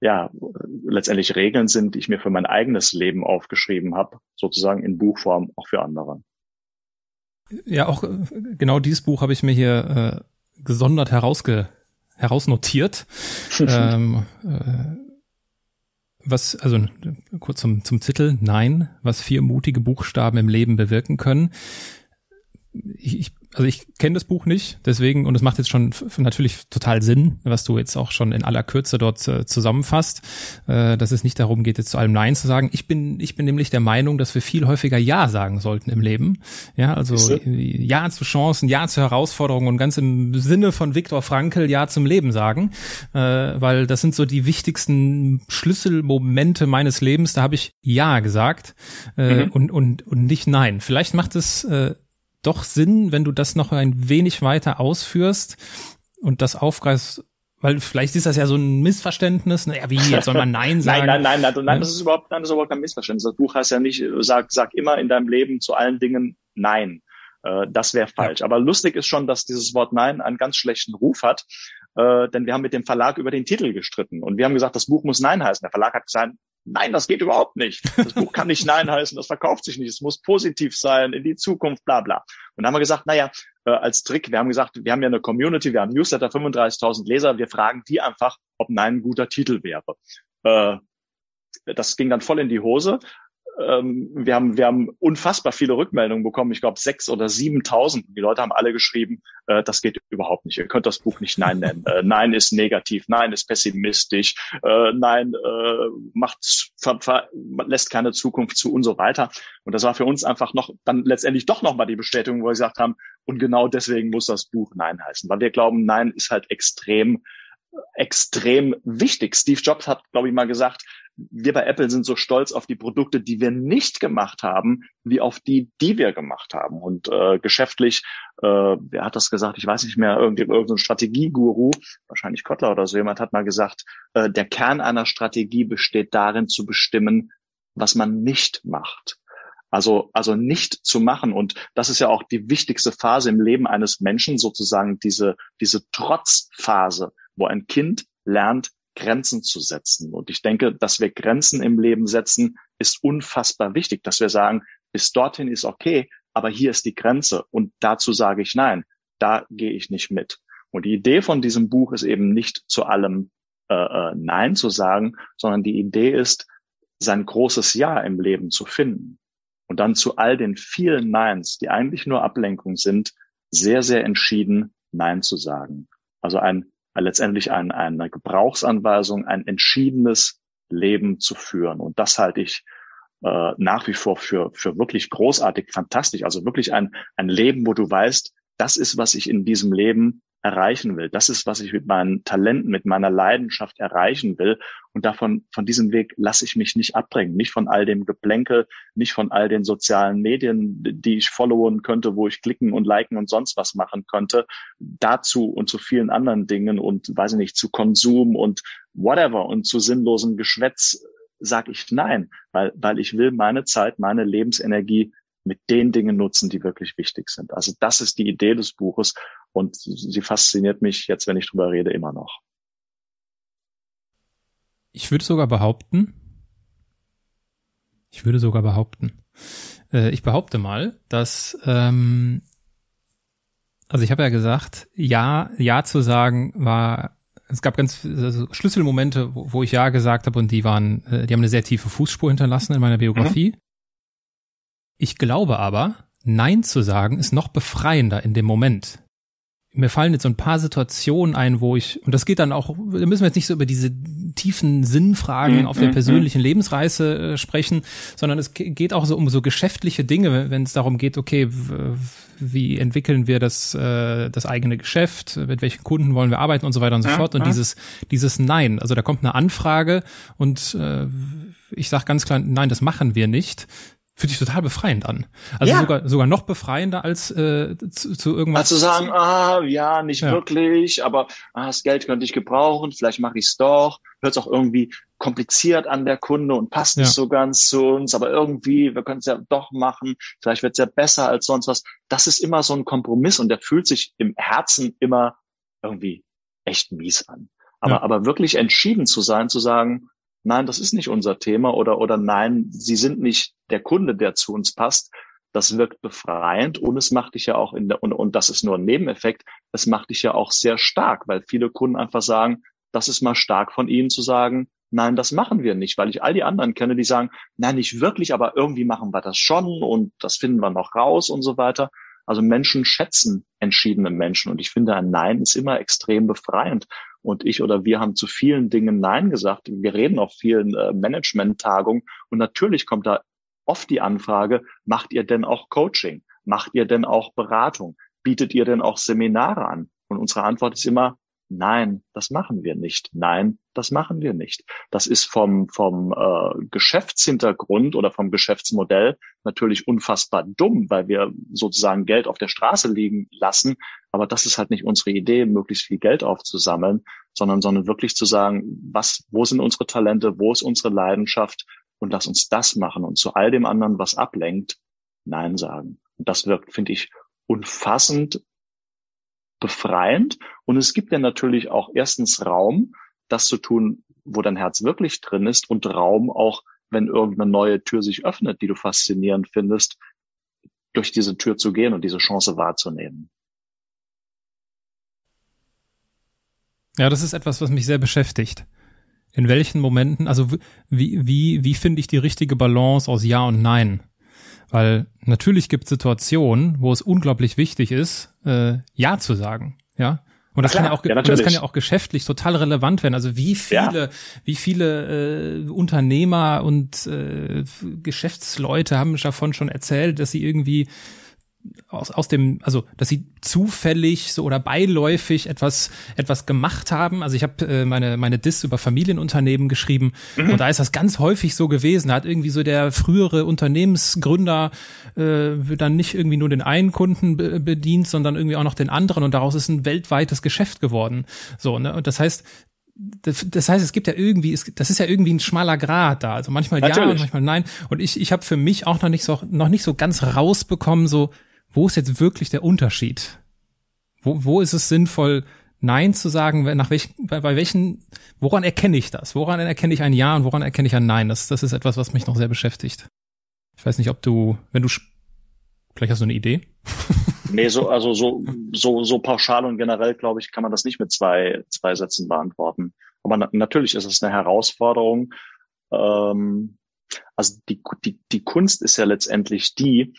ja letztendlich Regeln sind, die ich mir für mein eigenes Leben aufgeschrieben habe, sozusagen in Buchform auch für andere. Ja, auch äh, genau dieses Buch habe ich mir hier äh, gesondert herausge herausnotiert. ähm, äh, was, also kurz zum, zum Titel, nein, was vier mutige Buchstaben im Leben bewirken können. Ich, ich also ich kenne das Buch nicht, deswegen, und es macht jetzt schon natürlich total Sinn, was du jetzt auch schon in aller Kürze dort äh, zusammenfasst, äh, dass es nicht darum geht, jetzt zu allem Nein zu sagen. Ich bin, ich bin nämlich der Meinung, dass wir viel häufiger Ja sagen sollten im Leben. Ja, also Ja zu Chancen, Ja zu Herausforderungen und ganz im Sinne von Viktor Frankl Ja zum Leben sagen, äh, weil das sind so die wichtigsten Schlüsselmomente meines Lebens. Da habe ich Ja gesagt äh, mhm. und, und, und nicht Nein. Vielleicht macht es äh, doch Sinn, wenn du das noch ein wenig weiter ausführst und das aufgreifst, Weil vielleicht ist das ja so ein Missverständnis. Naja, wie, jetzt soll man Nein sagen? nein, nein, nein, nein, nein, das ist überhaupt, nein, das ist überhaupt kein Missverständnis. Das Buch heißt ja nicht, sag, sag immer in deinem Leben zu allen Dingen Nein. Äh, das wäre falsch. Ja. Aber lustig ist schon, dass dieses Wort Nein einen ganz schlechten Ruf hat, äh, denn wir haben mit dem Verlag über den Titel gestritten und wir haben gesagt, das Buch muss Nein heißen. Der Verlag hat gesagt, nein, das geht überhaupt nicht. Das Buch kann nicht Nein heißen, das verkauft sich nicht, es muss positiv sein, in die Zukunft, bla bla. Und dann haben wir gesagt, naja, äh, als Trick, wir haben gesagt, wir haben ja eine Community, wir haben Newsletter, 35.000 Leser, wir fragen die einfach, ob Nein ein guter Titel wäre. Äh, das ging dann voll in die Hose ähm, wir haben wir haben unfassbar viele Rückmeldungen bekommen. Ich glaube sechs oder siebentausend. Die Leute haben alle geschrieben, äh, das geht überhaupt nicht. Ihr könnt das Buch nicht Nein nennen. äh, Nein ist negativ. Nein ist pessimistisch. Äh, Nein äh, macht ver, ver, lässt keine Zukunft zu und so weiter. Und das war für uns einfach noch dann letztendlich doch noch mal die Bestätigung, wo wir gesagt haben, und genau deswegen muss das Buch Nein heißen, weil wir glauben, Nein ist halt extrem extrem wichtig. Steve Jobs hat, glaube ich, mal gesagt, wir bei Apple sind so stolz auf die Produkte, die wir nicht gemacht haben, wie auf die, die wir gemacht haben. Und äh, geschäftlich, äh, wer hat das gesagt? Ich weiß nicht mehr, irgendein, irgendein Strategieguru, wahrscheinlich Kotler oder so jemand hat mal gesagt, äh, der Kern einer Strategie besteht darin zu bestimmen, was man nicht macht. Also, also nicht zu machen. Und das ist ja auch die wichtigste Phase im Leben eines Menschen, sozusagen diese, diese Trotzphase, wo ein Kind lernt, Grenzen zu setzen. Und ich denke, dass wir Grenzen im Leben setzen, ist unfassbar wichtig, dass wir sagen, bis dorthin ist okay, aber hier ist die Grenze und dazu sage ich nein, da gehe ich nicht mit. Und die Idee von diesem Buch ist eben nicht zu allem äh, äh, Nein zu sagen, sondern die Idee ist, sein großes Ja im Leben zu finden. Und dann zu all den vielen Neins, die eigentlich nur Ablenkung sind, sehr, sehr entschieden Nein zu sagen. Also ein letztendlich ein, eine Gebrauchsanweisung, ein entschiedenes Leben zu führen. Und das halte ich äh, nach wie vor für, für wirklich großartig, fantastisch. Also wirklich ein, ein Leben, wo du weißt, das ist, was ich in diesem Leben erreichen will. Das ist, was ich mit meinen Talenten, mit meiner Leidenschaft erreichen will. Und davon, von diesem Weg lasse ich mich nicht abbringen. Nicht von all dem Geplänkel, nicht von all den sozialen Medien, die ich followen könnte, wo ich klicken und liken und sonst was machen könnte. Dazu und zu vielen anderen Dingen und, weiß ich nicht, zu Konsum und whatever und zu sinnlosem Geschwätz sage ich nein, weil, weil ich will meine Zeit, meine Lebensenergie mit den Dingen nutzen, die wirklich wichtig sind. Also das ist die Idee des Buches und sie fasziniert mich jetzt, wenn ich drüber rede, immer noch. Ich würde sogar behaupten, ich würde sogar behaupten, äh, ich behaupte mal, dass, ähm, also ich habe ja gesagt, ja, ja zu sagen war, es gab ganz also Schlüsselmomente, wo, wo ich ja gesagt habe und die waren, äh, die haben eine sehr tiefe Fußspur hinterlassen in meiner Biografie. Mhm. Ich glaube aber, Nein zu sagen ist noch befreiender in dem Moment. Mir fallen jetzt so ein paar Situationen ein, wo ich, und das geht dann auch, da müssen wir jetzt nicht so über diese tiefen Sinnfragen mm, auf der mhm, persönlichen mm. Lebensreise äh, sprechen, sondern es geht auch so um so geschäftliche Dinge, wenn es darum geht, okay, wie entwickeln wir das, äh, das eigene Geschäft, mit welchen Kunden wollen wir arbeiten und so weiter und so ja, fort. Und ja. dieses, dieses Nein, also da kommt eine Anfrage und äh, ich sage ganz klar, nein, das machen wir nicht fühlt sich total befreiend an. Also ja. sogar sogar noch befreiender als äh, zu, zu irgendwas. Also sagen, ah ja, nicht ja. wirklich, aber ah, das Geld könnte ich gebrauchen, vielleicht mache ich es doch. Hört es auch irgendwie kompliziert an der Kunde und passt ja. nicht so ganz zu uns, aber irgendwie, wir können es ja doch machen, vielleicht wird es ja besser als sonst was. Das ist immer so ein Kompromiss und der fühlt sich im Herzen immer irgendwie echt mies an. Aber, aber wirklich entschieden zu sein, zu sagen, nein, das ist nicht unser Thema oder, oder nein, Sie sind nicht der Kunde, der zu uns passt. Das wirkt befreiend und es macht dich ja auch in der, und, und das ist nur ein Nebeneffekt, es macht dich ja auch sehr stark, weil viele Kunden einfach sagen, das ist mal stark von Ihnen zu sagen, nein, das machen wir nicht, weil ich all die anderen kenne, die sagen, nein, nicht wirklich, aber irgendwie machen wir das schon und das finden wir noch raus und so weiter. Also Menschen schätzen entschiedene Menschen und ich finde, ein Nein ist immer extrem befreiend. Und ich oder wir haben zu vielen Dingen Nein gesagt. Wir reden auf vielen äh, Management-Tagungen und natürlich kommt da oft die Anfrage, macht ihr denn auch Coaching? Macht ihr denn auch Beratung? Bietet ihr denn auch Seminare an? Und unsere Antwort ist immer, Nein, das machen wir nicht. Nein, das machen wir nicht. Das ist vom, vom äh, Geschäftshintergrund oder vom Geschäftsmodell natürlich unfassbar dumm, weil wir sozusagen Geld auf der Straße liegen lassen. Aber das ist halt nicht unsere Idee, möglichst viel Geld aufzusammeln, sondern, sondern wirklich zu sagen, was, wo sind unsere Talente, wo ist unsere Leidenschaft und lass uns das machen und zu all dem anderen, was ablenkt, Nein sagen. Und das wirkt, finde ich, unfassend befreiend. Und es gibt ja natürlich auch erstens Raum, das zu tun, wo dein Herz wirklich drin ist und Raum auch, wenn irgendeine neue Tür sich öffnet, die du faszinierend findest, durch diese Tür zu gehen und diese Chance wahrzunehmen. Ja, das ist etwas, was mich sehr beschäftigt. In welchen Momenten, also wie, wie, wie finde ich die richtige Balance aus Ja und Nein? Weil natürlich gibt es Situationen, wo es unglaublich wichtig ist, äh, Ja zu sagen. Ja. Und das, Klar, kann ja auch, ja, das kann ja auch geschäftlich total relevant werden. Also wie viele, ja. wie viele äh, Unternehmer und äh, Geschäftsleute haben davon schon erzählt, dass sie irgendwie aus, aus dem, also dass sie zufällig so oder beiläufig etwas etwas gemacht haben. Also ich habe äh, meine meine Diss über Familienunternehmen geschrieben mhm. und da ist das ganz häufig so gewesen. Da hat irgendwie so der frühere Unternehmensgründer äh, dann nicht irgendwie nur den einen Kunden be bedient, sondern irgendwie auch noch den anderen und daraus ist ein weltweites Geschäft geworden. So ne und das heißt das, das heißt, es gibt ja irgendwie, es, das ist ja irgendwie ein schmaler Grad da. Also manchmal Natürlich. ja und manchmal nein. Und ich, ich habe für mich auch noch nicht so noch nicht so ganz rausbekommen, so wo ist jetzt wirklich der Unterschied? Wo, wo ist es sinnvoll, Nein zu sagen, nach welchen, bei, bei welchen, woran erkenne ich das? Woran erkenne ich ein Ja und woran erkenne ich ein Nein? Das, das ist etwas, was mich noch sehr beschäftigt. Ich weiß nicht, ob du, wenn du, vielleicht hast du eine Idee? nee, so, also so, so, so pauschal und generell, glaube ich, kann man das nicht mit zwei, zwei Sätzen beantworten. Aber na, natürlich ist es eine Herausforderung. Ähm, also die, die, die Kunst ist ja letztendlich die,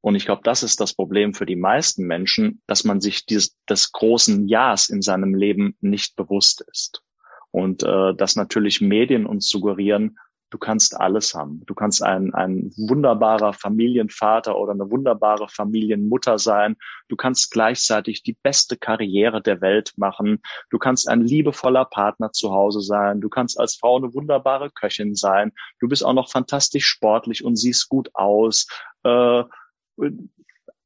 und ich glaube, das ist das Problem für die meisten Menschen, dass man sich dieses, des großen Ja's in seinem Leben nicht bewusst ist. Und äh, dass natürlich Medien uns suggerieren, du kannst alles haben. Du kannst ein, ein wunderbarer Familienvater oder eine wunderbare Familienmutter sein. Du kannst gleichzeitig die beste Karriere der Welt machen. Du kannst ein liebevoller Partner zu Hause sein. Du kannst als Frau eine wunderbare Köchin sein. Du bist auch noch fantastisch sportlich und siehst gut aus. Äh,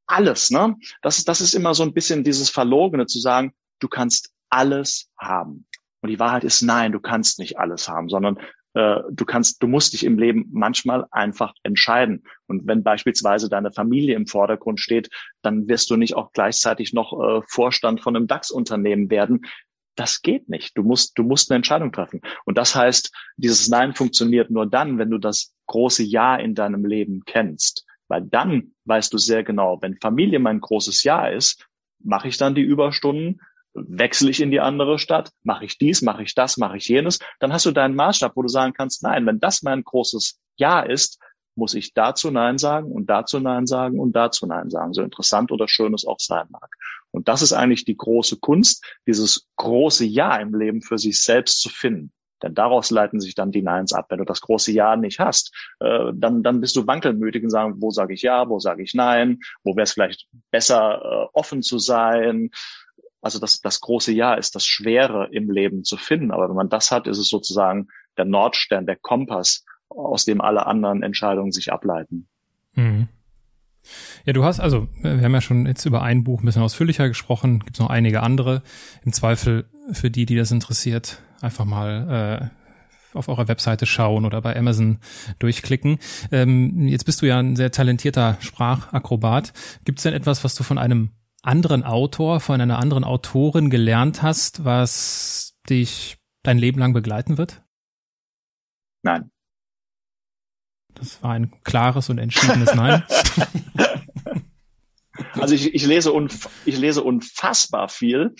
alles, ne? Das ist, das ist immer so ein bisschen dieses Verlogene zu sagen, du kannst alles haben. Und die Wahrheit ist nein, du kannst nicht alles haben, sondern äh, du kannst, du musst dich im Leben manchmal einfach entscheiden. Und wenn beispielsweise deine Familie im Vordergrund steht, dann wirst du nicht auch gleichzeitig noch äh, Vorstand von einem DAX-Unternehmen werden. Das geht nicht. Du musst, du musst eine Entscheidung treffen. Und das heißt, dieses Nein funktioniert nur dann, wenn du das große Ja in deinem Leben kennst. Weil dann weißt du sehr genau, wenn Familie mein großes Ja ist, mache ich dann die Überstunden, wechsle ich in die andere Stadt, mache ich dies, mache ich das, mache ich jenes, dann hast du deinen Maßstab, wo du sagen kannst, nein, wenn das mein großes Ja ist, muss ich dazu Nein sagen und dazu Nein sagen und dazu Nein sagen, so interessant oder schön es auch sein mag. Und das ist eigentlich die große Kunst, dieses große Ja im Leben für sich selbst zu finden. Denn daraus leiten sich dann die Neins ab. Wenn du das große Ja nicht hast, äh, dann, dann bist du wankelmütig und sagen, wo sage ich Ja, wo sage ich Nein, wo wäre es vielleicht besser, äh, offen zu sein. Also das, das große Ja ist das Schwere im Leben zu finden. Aber wenn man das hat, ist es sozusagen der Nordstern, der Kompass, aus dem alle anderen Entscheidungen sich ableiten. Mhm. Ja, du hast, also, wir haben ja schon jetzt über ein Buch ein bisschen ausführlicher gesprochen, gibt es noch einige andere. Im Zweifel für die, die das interessiert, einfach mal äh, auf eurer Webseite schauen oder bei Amazon durchklicken. Ähm, jetzt bist du ja ein sehr talentierter Sprachakrobat. Gibt es denn etwas, was du von einem anderen Autor, von einer anderen Autorin gelernt hast, was dich dein Leben lang begleiten wird? Nein. Das war ein klares und entschiedenes Nein. Also ich, ich, lese unf ich lese unfassbar viel.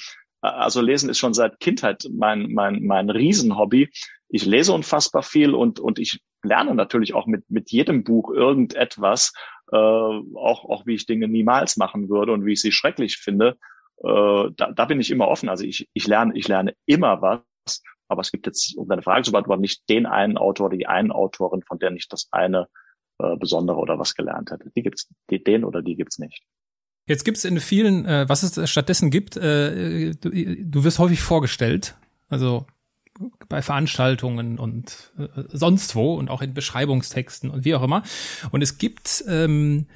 Also Lesen ist schon seit Kindheit mein, mein, mein Riesenhobby. Ich lese unfassbar viel und, und ich lerne natürlich auch mit, mit jedem Buch irgendetwas, äh, auch, auch wie ich Dinge niemals machen würde und wie ich sie schrecklich finde. Äh, da, da bin ich immer offen. Also ich, ich lerne, ich lerne immer was, aber es gibt jetzt, um deine Frage zu beantworten, nicht den einen Autor oder die einen Autorin, von der nicht das eine äh, Besondere oder was gelernt hätte. Die gibt's, die, den oder die gibt's nicht. Jetzt gibt es in vielen, äh, was es stattdessen gibt, äh, du, du wirst häufig vorgestellt, also bei Veranstaltungen und äh, sonst wo und auch in Beschreibungstexten und wie auch immer. Und es gibt ähm,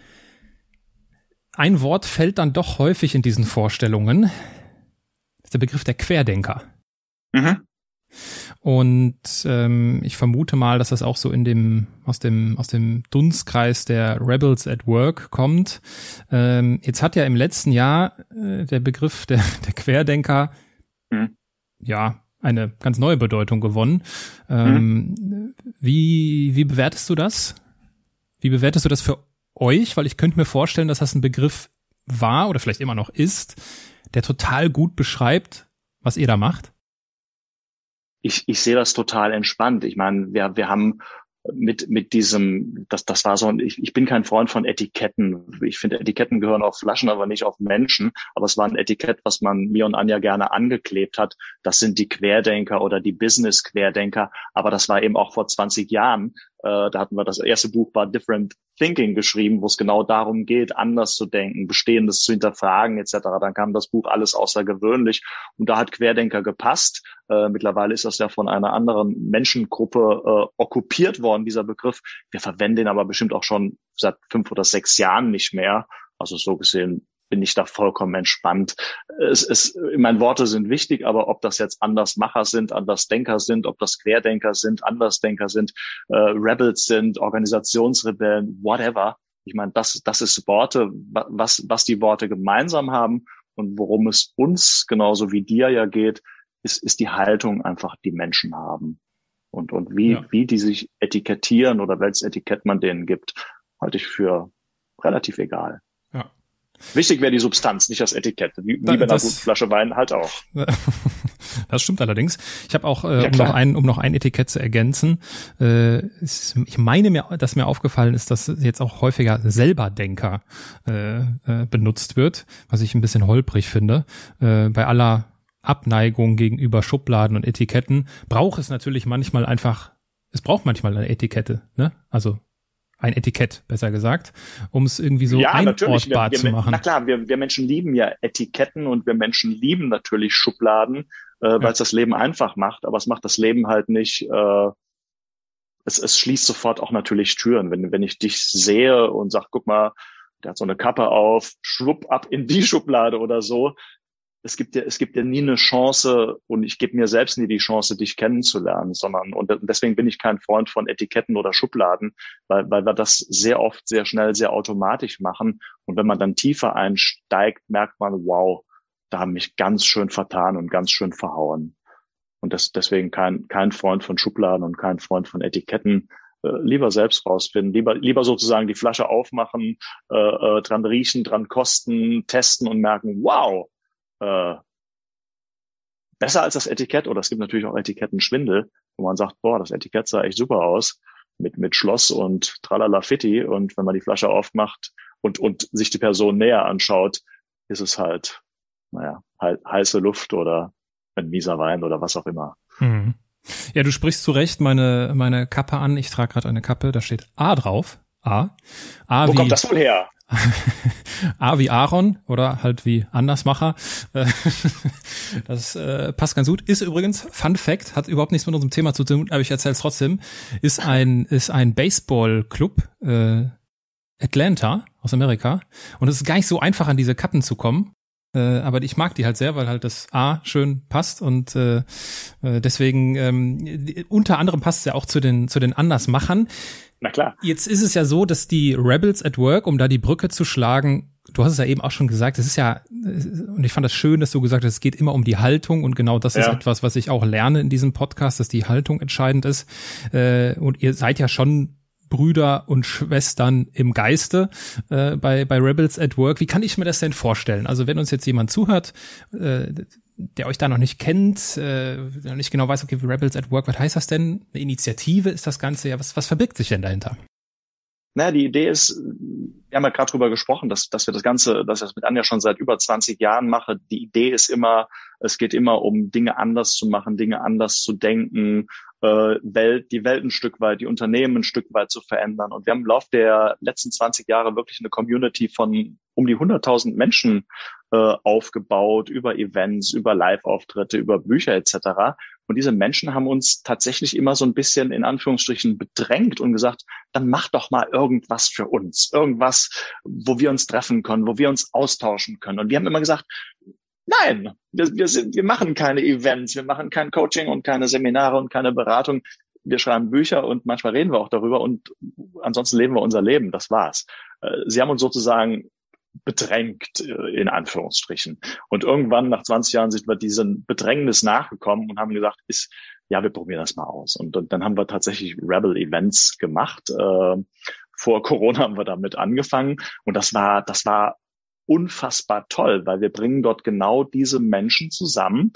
ein Wort fällt dann doch häufig in diesen Vorstellungen. Das ist der Begriff der Querdenker. Mhm. Und ähm, ich vermute mal, dass das auch so in dem aus dem aus dem Dunstkreis der Rebels at Work kommt. Ähm, jetzt hat ja im letzten Jahr äh, der Begriff der, der Querdenker mhm. ja eine ganz neue Bedeutung gewonnen. Ähm, mhm. Wie wie bewertest du das? Wie bewertest du das für euch? Weil ich könnte mir vorstellen, dass das ein Begriff war oder vielleicht immer noch ist, der total gut beschreibt, was ihr da macht ich, ich sehe das total entspannt. Ich meine, wir, wir haben mit, mit diesem, das, das war so, ich, ich bin kein Freund von Etiketten. Ich finde, Etiketten gehören auf Flaschen, aber nicht auf Menschen. Aber es war ein Etikett, was man mir und Anja gerne angeklebt hat. Das sind die Querdenker oder die Business-Querdenker. Aber das war eben auch vor 20 Jahren. Äh, da hatten wir das erste Buch war Different Thinking geschrieben, wo es genau darum geht, anders zu denken, Bestehendes zu hinterfragen etc. Dann kam das Buch alles außergewöhnlich und da hat Querdenker gepasst. Äh, mittlerweile ist das ja von einer anderen Menschengruppe äh, okkupiert worden, dieser Begriff. Wir verwenden ihn aber bestimmt auch schon seit fünf oder sechs Jahren nicht mehr. Also so gesehen bin ich da vollkommen entspannt. Es, es, meine Worte sind wichtig, aber ob das jetzt Andersmacher sind, Andersdenker sind, ob das Querdenker sind, Andersdenker sind, äh, Rebels sind, Organisationsrebellen, whatever. Ich meine, das, das ist Worte, was, was die Worte gemeinsam haben und worum es uns genauso wie dir ja geht, ist, ist die Haltung einfach, die Menschen haben. Und, und wie, ja. wie die sich etikettieren oder welches Etikett man denen gibt, halte ich für relativ egal. Wichtig wäre die Substanz, nicht das Etikett. Wie, wie bei einer guten Flasche Wein halt auch. Das stimmt allerdings. Ich habe auch, äh, ja, um, noch ein, um noch ein Etikett zu ergänzen, äh, ich meine mir, dass mir aufgefallen ist, dass jetzt auch häufiger Selberdenker äh, äh, benutzt wird, was ich ein bisschen holprig finde. Äh, bei aller Abneigung gegenüber Schubladen und Etiketten braucht es natürlich manchmal einfach, es braucht manchmal eine Etikette, ne? Also ein Etikett, besser gesagt, um es irgendwie so ja, einordbar wir, zu machen. Na klar, wir, wir Menschen lieben ja Etiketten und wir Menschen lieben natürlich Schubladen, äh, weil es das Leben einfach macht, aber es macht das Leben halt nicht, äh, es, es schließt sofort auch natürlich Türen. Wenn, wenn ich dich sehe und sag, guck mal, der hat so eine Kappe auf, schwupp ab in die Schublade oder so, es gibt ja, es gibt ja nie eine Chance und ich gebe mir selbst nie die Chance, dich kennenzulernen, sondern und deswegen bin ich kein Freund von Etiketten oder Schubladen, weil, weil wir das sehr oft sehr schnell, sehr automatisch machen. Und wenn man dann tiefer einsteigt, merkt man, wow, da haben mich ganz schön vertan und ganz schön verhauen. Und das, deswegen kein, kein Freund von Schubladen und kein Freund von Etiketten. Äh, lieber selbst rausfinden, lieber, lieber sozusagen die Flasche aufmachen, äh, äh, dran riechen, dran kosten, testen und merken, wow, äh, besser als das Etikett oder es gibt natürlich auch Etikettenschwindel, wo man sagt, boah, das Etikett sah echt super aus mit, mit Schloss und tralala fitti und wenn man die Flasche aufmacht und, und sich die Person näher anschaut, ist es halt, naja, halt heiße Luft oder ein mieser Wein oder was auch immer. Hm. Ja, du sprichst zu Recht meine, meine Kappe an. Ich trage gerade eine Kappe, da steht A drauf. A. A Wo wie, kommt das wohl her? A wie Aaron oder halt wie Andersmacher. Äh, das äh, passt ganz gut. Ist übrigens, Fun Fact, hat überhaupt nichts mit unserem Thema zu tun, aber ich erzähle es trotzdem, ist ein, ist ein Baseball-Club äh, Atlanta aus Amerika. Und es ist gar nicht so einfach, an diese Kappen zu kommen. Äh, aber ich mag die halt sehr, weil halt das A schön passt und äh, äh deswegen ähm, unter anderem passt es ja auch zu den zu den Andersmachern. Na klar. Jetzt ist es ja so, dass die Rebels at Work, um da die Brücke zu schlagen, du hast es ja eben auch schon gesagt, es ist ja, und ich fand das schön, dass du gesagt hast, es geht immer um die Haltung und genau das ja. ist etwas, was ich auch lerne in diesem Podcast, dass die Haltung entscheidend ist. Äh, und ihr seid ja schon Brüder und Schwestern im Geiste äh, bei, bei Rebels at Work. Wie kann ich mir das denn vorstellen? Also wenn uns jetzt jemand zuhört, äh, der euch da noch nicht kennt, äh, noch nicht genau weiß, okay, Rebels at Work, was heißt das denn? Eine Initiative ist das Ganze ja. Was, was verbirgt sich denn dahinter? Naja, die Idee ist, wir haben ja gerade drüber gesprochen, dass, dass wir das Ganze, dass ich das mit Anja schon seit über 20 Jahren mache. Die Idee ist immer, Es geht immer um Dinge anders zu machen, Dinge anders zu denken, äh, Welt, die Welt ein Stück weit, die Unternehmen ein Stück weit zu verändern. Und wir haben im Laufe der letzten 20 Jahre wirklich eine Community von um die 100.000 Menschen äh, aufgebaut, über Events, über Live-Auftritte, über Bücher etc. Und diese Menschen haben uns tatsächlich immer so ein bisschen in Anführungsstrichen bedrängt und gesagt, dann mach doch mal irgendwas für uns, irgendwas, wo wir uns treffen können, wo wir uns austauschen können. Und wir haben immer gesagt, Nein, wir, wir, sind, wir machen keine Events, wir machen kein Coaching und keine Seminare und keine Beratung. Wir schreiben Bücher und manchmal reden wir auch darüber und ansonsten leben wir unser Leben. Das war's. Äh, sie haben uns sozusagen bedrängt, äh, in Anführungsstrichen. Und irgendwann nach 20 Jahren sind wir diesem Bedrängnis nachgekommen und haben gesagt, ist, ja, wir probieren das mal aus. Und, und dann haben wir tatsächlich Rebel Events gemacht. Äh, vor Corona haben wir damit angefangen und das war, das war unfassbar toll, weil wir bringen dort genau diese Menschen zusammen,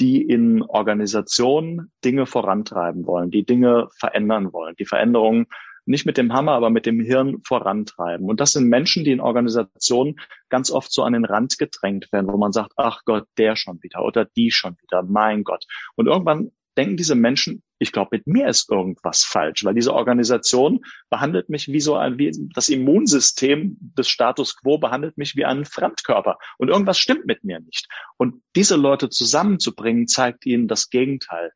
die in Organisationen Dinge vorantreiben wollen, die Dinge verändern wollen, die Veränderungen nicht mit dem Hammer, aber mit dem Hirn vorantreiben. Und das sind Menschen, die in Organisationen ganz oft so an den Rand gedrängt werden, wo man sagt, ach Gott, der schon wieder oder die schon wieder, mein Gott. Und irgendwann denken diese Menschen, ich glaube, mit mir ist irgendwas falsch, weil diese Organisation behandelt mich wie so ein, wie das Immunsystem des Status quo behandelt mich wie einen Fremdkörper und irgendwas stimmt mit mir nicht. Und diese Leute zusammenzubringen, zeigt ihnen das Gegenteil.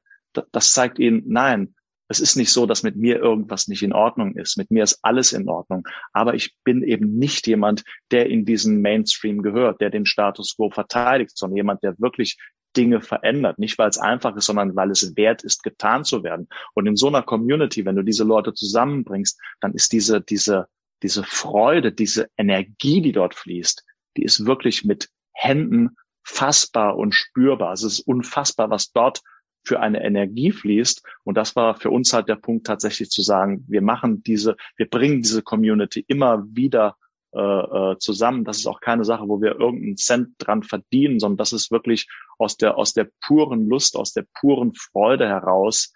Das zeigt ihnen, nein, es ist nicht so, dass mit mir irgendwas nicht in Ordnung ist. Mit mir ist alles in Ordnung. Aber ich bin eben nicht jemand, der in diesen Mainstream gehört, der den Status quo verteidigt, sondern jemand, der wirklich Dinge verändert. Nicht, weil es einfach ist, sondern weil es wert ist, getan zu werden. Und in so einer Community, wenn du diese Leute zusammenbringst, dann ist diese, diese, diese Freude, diese Energie, die dort fließt, die ist wirklich mit Händen fassbar und spürbar. Es ist unfassbar, was dort für eine Energie fließt. Und das war für uns halt der Punkt tatsächlich zu sagen, wir machen diese, wir bringen diese Community immer wieder äh, äh, zusammen. Das ist auch keine Sache, wo wir irgendeinen Cent dran verdienen, sondern das ist wirklich aus der, aus der puren Lust, aus der puren Freude heraus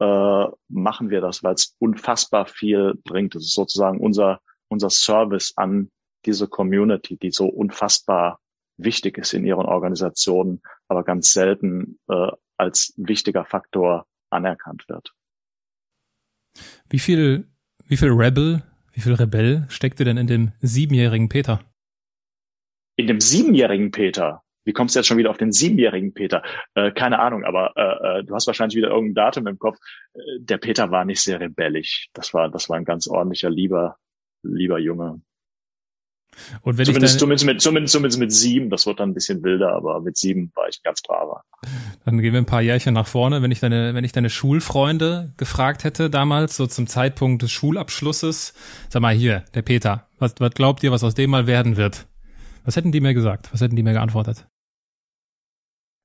äh, machen wir das, weil es unfassbar viel bringt. Das ist sozusagen unser, unser Service an diese Community, die so unfassbar wichtig ist in ihren Organisationen, aber ganz selten äh, als wichtiger Faktor anerkannt wird. Wie viel, wie viel Rebel wie viel Rebell steckte denn in dem siebenjährigen Peter? In dem siebenjährigen Peter? Wie kommst du jetzt schon wieder auf den siebenjährigen Peter? Äh, keine Ahnung, aber äh, äh, du hast wahrscheinlich wieder irgendein Datum im Kopf. Äh, der Peter war nicht sehr rebellisch. Das war, das war ein ganz ordentlicher, lieber, lieber Junge. Und wenn zumindest, ich deine, zumindest, mit, zumindest, zumindest mit sieben, das wird dann ein bisschen wilder, aber mit sieben war ich ganz braver. Dann gehen wir ein paar Jährchen nach vorne. Wenn ich deine, wenn ich deine Schulfreunde gefragt hätte damals, so zum Zeitpunkt des Schulabschlusses, sag mal hier, der Peter, was, was glaubt ihr, was aus dem mal werden wird? Was hätten die mir gesagt? Was hätten die mir geantwortet?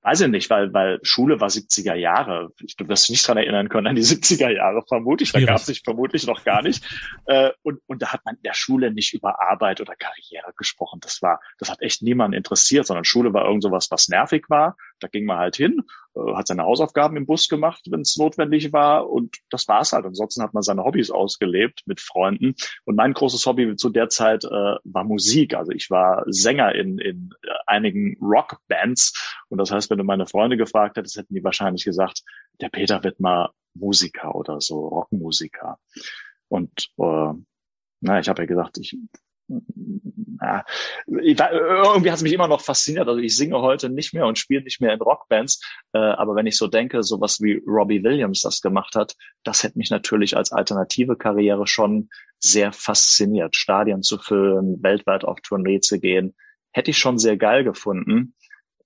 Weiß ich nicht, weil, weil Schule war 70er Jahre. Ich, du wirst dich nicht dran erinnern können an die 70er Jahre, vermutlich. Da gab es sich vermutlich noch gar nicht. Äh, und, und da hat man in der Schule nicht über Arbeit oder Karriere gesprochen. Das war, das hat echt niemanden interessiert, sondern Schule war irgend sowas, was nervig war. Da ging man halt hin äh, hat seine Hausaufgaben im Bus gemacht, wenn es notwendig war und das war's halt. Ansonsten hat man seine Hobbys ausgelebt mit Freunden und mein großes Hobby zu der Zeit äh, war Musik. Also ich war Sänger in, in äh, einigen Rockbands und das heißt, wenn du meine Freunde gefragt hättest, hätten die wahrscheinlich gesagt, der Peter wird mal Musiker oder so, Rockmusiker. Und äh, na, ich habe ja gesagt, ich na, ich, irgendwie hat es mich immer noch fasziniert. Also ich singe heute nicht mehr und spiele nicht mehr in Rockbands. Äh, aber wenn ich so denke, sowas wie Robbie Williams das gemacht hat, das hätte mich natürlich als alternative Karriere schon sehr fasziniert. Stadien zu füllen, weltweit auf Tournee zu gehen, hätte ich schon sehr geil gefunden.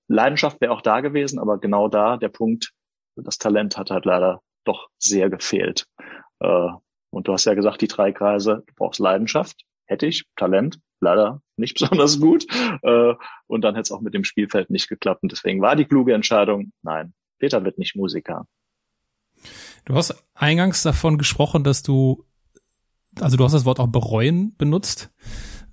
Leidenschaft wäre auch da gewesen, aber genau da der Punkt, das Talent hat halt leider doch sehr gefehlt. Äh, und du hast ja gesagt, die drei Kreise, du brauchst Leidenschaft, hätte ich, Talent, leider nicht besonders gut. Äh, und dann hätte es auch mit dem Spielfeld nicht geklappt. Und deswegen war die kluge Entscheidung, nein, Peter wird nicht Musiker. Du hast eingangs davon gesprochen, dass du, also du hast das Wort auch bereuen benutzt,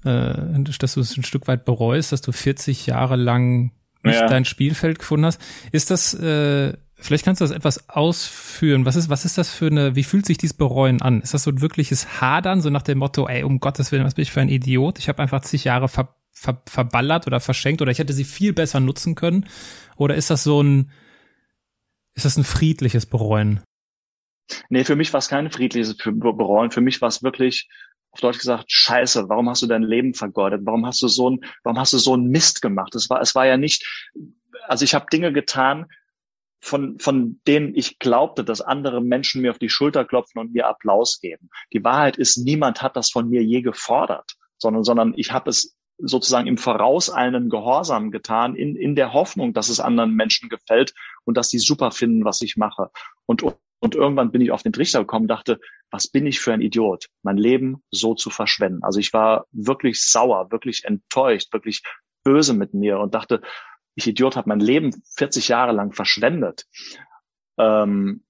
äh, dass du es ein Stück weit bereust, dass du 40 Jahre lang nicht ja. dein Spielfeld gefunden hast. Ist das äh, Vielleicht kannst du das etwas ausführen. Was ist, was ist das für eine, wie fühlt sich dieses Bereuen an? Ist das so ein wirkliches Hadern, so nach dem Motto, ey, um Gottes Willen, was bin ich für ein Idiot? Ich habe einfach zig Jahre ver ver verballert oder verschenkt oder ich hätte sie viel besser nutzen können? Oder ist das so ein, ist das ein friedliches Bereuen? Nee, für mich war es kein friedliches Bereuen. Für mich war es wirklich, auf Deutsch gesagt, scheiße, warum hast du dein Leben vergeudet? Warum hast du so ein, warum hast du so einen Mist gemacht? Es war, es war ja nicht, also ich habe Dinge getan, von, von denen ich glaubte, dass andere Menschen mir auf die Schulter klopfen und mir Applaus geben. Die Wahrheit ist, niemand hat das von mir je gefordert, sondern, sondern ich habe es sozusagen im vorauseilenden Gehorsam getan, in, in der Hoffnung, dass es anderen Menschen gefällt und dass die super finden, was ich mache. Und, und irgendwann bin ich auf den Trichter gekommen, dachte, was bin ich für ein Idiot, mein Leben so zu verschwenden. Also ich war wirklich sauer, wirklich enttäuscht, wirklich böse mit mir und dachte, ich Idiot habe mein Leben 40 Jahre lang verschwendet. Ähm,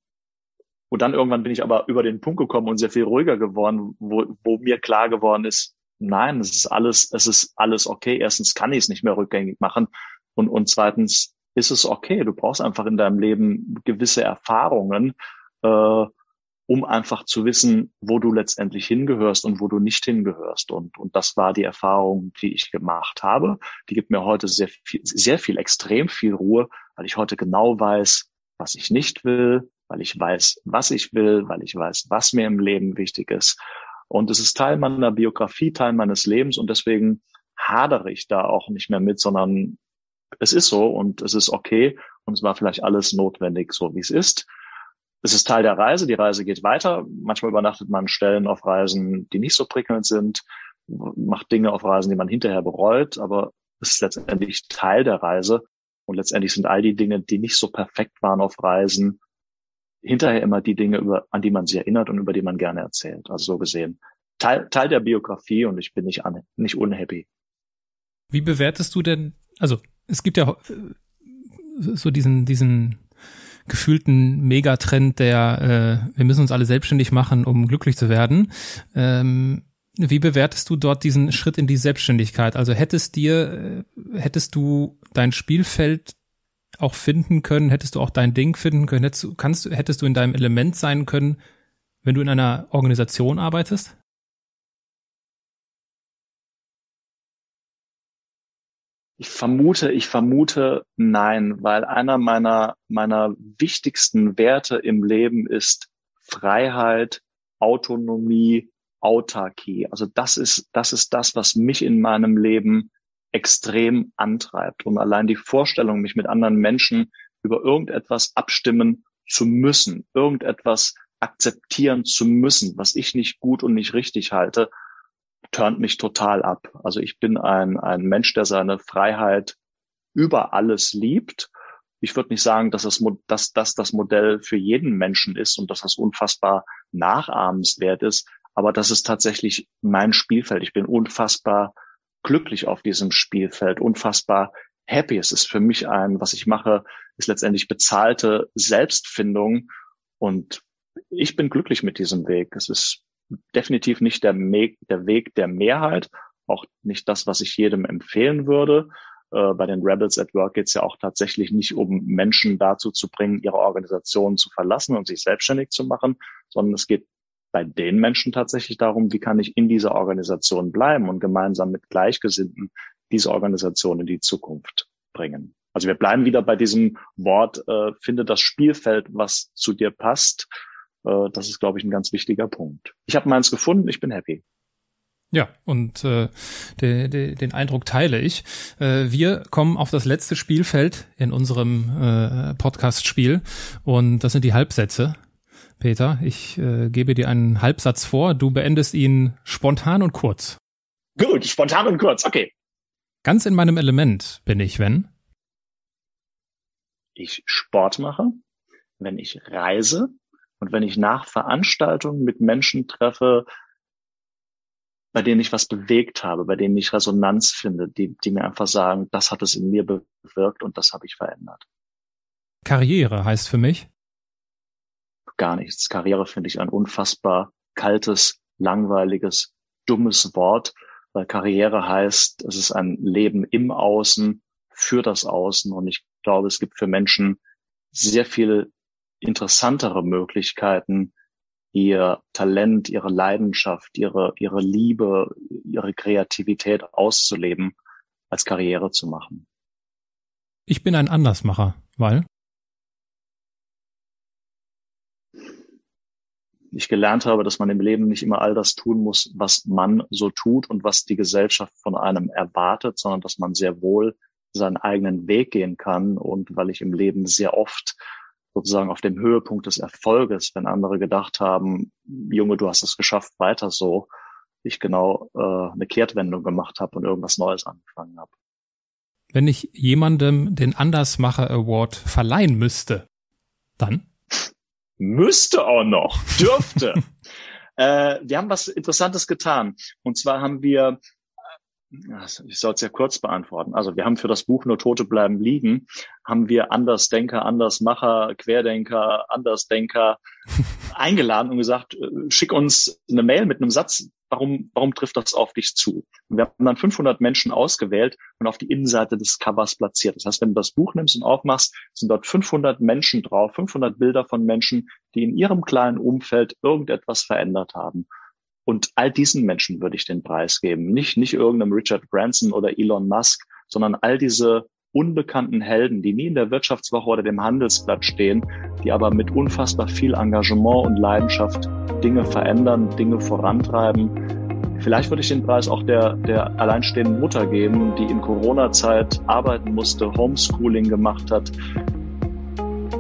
und dann irgendwann bin ich aber über den Punkt gekommen und sehr viel ruhiger geworden, wo, wo mir klar geworden ist, nein, es ist alles, es ist alles okay. Erstens kann ich es nicht mehr rückgängig machen und, und zweitens ist es okay. Du brauchst einfach in deinem Leben gewisse Erfahrungen, äh, um einfach zu wissen, wo du letztendlich hingehörst und wo du nicht hingehörst. Und, und das war die Erfahrung, die ich gemacht habe. Die gibt mir heute sehr viel, sehr viel, extrem viel Ruhe, weil ich heute genau weiß, was ich nicht will, weil ich weiß, was ich will, weil ich weiß, was mir im Leben wichtig ist. Und es ist Teil meiner Biografie, Teil meines Lebens und deswegen hadere ich da auch nicht mehr mit, sondern es ist so und es ist okay und es war vielleicht alles notwendig, so wie es ist. Es ist Teil der Reise, die Reise geht weiter. Manchmal übernachtet man Stellen auf Reisen, die nicht so prickelnd sind, macht Dinge auf Reisen, die man hinterher bereut, aber es ist letztendlich Teil der Reise. Und letztendlich sind all die Dinge, die nicht so perfekt waren auf Reisen, hinterher immer die Dinge, über, an die man sich erinnert und über die man gerne erzählt. Also so gesehen Teil, Teil der Biografie und ich bin nicht, an, nicht unhappy. Wie bewertest du denn, also es gibt ja so diesen, diesen gefühlten Megatrend der, äh, wir müssen uns alle selbstständig machen, um glücklich zu werden. Ähm, wie bewertest du dort diesen Schritt in die Selbstständigkeit? Also hättest dir, äh, hättest du dein Spielfeld auch finden können, hättest du auch dein Ding finden können, hättest du, kannst, hättest du in deinem Element sein können, wenn du in einer Organisation arbeitest? Ich vermute, ich vermute nein, weil einer meiner, meiner wichtigsten Werte im Leben ist Freiheit, Autonomie, Autarkie. Also das ist, das ist das, was mich in meinem Leben extrem antreibt. Und allein die Vorstellung, mich mit anderen Menschen über irgendetwas abstimmen zu müssen, irgendetwas akzeptieren zu müssen, was ich nicht gut und nicht richtig halte, turnt mich total ab. Also ich bin ein, ein Mensch, der seine Freiheit über alles liebt. Ich würde nicht sagen, dass das, dass das das Modell für jeden Menschen ist und dass das unfassbar nachahmenswert ist, aber das ist tatsächlich mein Spielfeld. Ich bin unfassbar glücklich auf diesem Spielfeld, unfassbar happy. Es ist für mich ein, was ich mache, ist letztendlich bezahlte Selbstfindung und ich bin glücklich mit diesem Weg. Es ist definitiv nicht der, der Weg der Mehrheit, auch nicht das, was ich jedem empfehlen würde. Äh, bei den Rebels at Work geht es ja auch tatsächlich nicht um Menschen dazu zu bringen, ihre Organisation zu verlassen und sich selbstständig zu machen, sondern es geht bei den Menschen tatsächlich darum, wie kann ich in dieser Organisation bleiben und gemeinsam mit Gleichgesinnten diese Organisation in die Zukunft bringen. Also wir bleiben wieder bei diesem Wort, äh, finde das Spielfeld, was zu dir passt äh, das ist, glaube ich, ein ganz wichtiger Punkt. Ich habe meins gefunden, ich bin happy. Ja, und äh, de, de, den Eindruck teile ich. Äh, wir kommen auf das letzte Spielfeld in unserem äh, Podcast-Spiel und das sind die Halbsätze. Peter, ich äh, gebe dir einen Halbsatz vor, du beendest ihn spontan und kurz. Gut, spontan und kurz, okay. Ganz in meinem Element bin ich, wenn? Ich Sport mache, wenn ich reise, und wenn ich nach Veranstaltungen mit Menschen treffe, bei denen ich was bewegt habe, bei denen ich Resonanz finde, die, die mir einfach sagen, das hat es in mir bewirkt und das habe ich verändert. Karriere heißt für mich? Gar nichts. Karriere finde ich ein unfassbar kaltes, langweiliges, dummes Wort, weil Karriere heißt, es ist ein Leben im Außen, für das Außen. Und ich glaube, es gibt für Menschen sehr viel interessantere Möglichkeiten, ihr Talent, ihre Leidenschaft, ihre, ihre Liebe, ihre Kreativität auszuleben, als Karriere zu machen. Ich bin ein Andersmacher, weil ich gelernt habe, dass man im Leben nicht immer all das tun muss, was man so tut und was die Gesellschaft von einem erwartet, sondern dass man sehr wohl seinen eigenen Weg gehen kann. Und weil ich im Leben sehr oft sozusagen auf dem Höhepunkt des Erfolges, wenn andere gedacht haben, Junge, du hast es geschafft, weiter so, ich genau äh, eine Kehrtwendung gemacht habe und irgendwas Neues angefangen habe. Wenn ich jemandem den Andersmacher Award verleihen müsste, dann? Müsste auch noch, dürfte. äh, wir haben was Interessantes getan. Und zwar haben wir ich soll es ja kurz beantworten. Also wir haben für das Buch Nur Tote bleiben liegen, haben wir Andersdenker, Andersmacher, Querdenker, Andersdenker eingeladen und gesagt, äh, schick uns eine Mail mit einem Satz, warum, warum trifft das auf dich zu? Und wir haben dann 500 Menschen ausgewählt und auf die Innenseite des Covers platziert. Das heißt, wenn du das Buch nimmst und aufmachst, sind dort 500 Menschen drauf, 500 Bilder von Menschen, die in ihrem kleinen Umfeld irgendetwas verändert haben. Und all diesen Menschen würde ich den Preis geben. Nicht, nicht irgendeinem Richard Branson oder Elon Musk, sondern all diese unbekannten Helden, die nie in der Wirtschaftswoche oder dem Handelsblatt stehen, die aber mit unfassbar viel Engagement und Leidenschaft Dinge verändern, Dinge vorantreiben. Vielleicht würde ich den Preis auch der, der alleinstehenden Mutter geben, die in Corona-Zeit arbeiten musste, Homeschooling gemacht hat,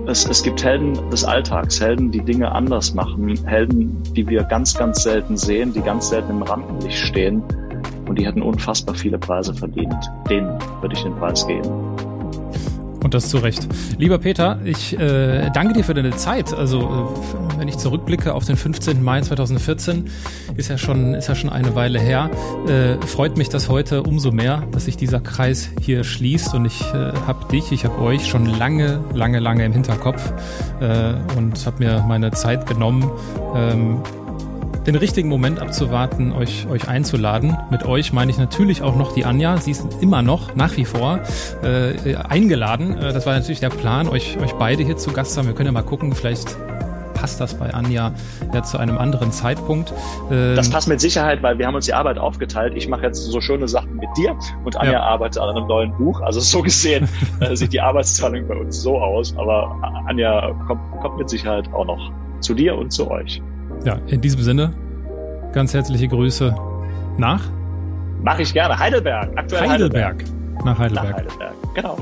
es, es gibt Helden des Alltags, Helden, die Dinge anders machen, Helden, die wir ganz, ganz selten sehen, die ganz selten im Rampenlicht stehen und die hätten unfassbar viele Preise verdient. Denen würde ich den Preis geben. Und das zu Recht. Lieber Peter, ich äh, danke dir für deine Zeit. Also, äh, wenn ich zurückblicke auf den 15. Mai 2014, ist ja schon, ist ja schon eine Weile her. Äh, freut mich das heute umso mehr, dass sich dieser Kreis hier schließt. Und ich äh, habe dich, ich habe euch schon lange, lange, lange im Hinterkopf äh, und habe mir meine Zeit genommen. Ähm, den richtigen Moment abzuwarten, euch, euch einzuladen. Mit euch meine ich natürlich auch noch die Anja. Sie ist immer noch, nach wie vor, äh, eingeladen. Äh, das war natürlich der Plan, euch, euch beide hier zu Gast haben. Wir können ja mal gucken, vielleicht passt das bei Anja ja zu einem anderen Zeitpunkt. Ähm, das passt mit Sicherheit, weil wir haben uns die Arbeit aufgeteilt. Ich mache jetzt so schöne Sachen mit dir und Anja ja. arbeitet an einem neuen Buch. Also so gesehen äh, sieht die Arbeitsteilung bei uns so aus. Aber Anja kommt, kommt mit Sicherheit auch noch zu dir und zu euch. Ja, in diesem Sinne, ganz herzliche Grüße nach? Mache ich gerne. Heidelberg, aktuell Heidelberg. Heidelberg. Nach Heidelberg. Nach Heidelberg, genau.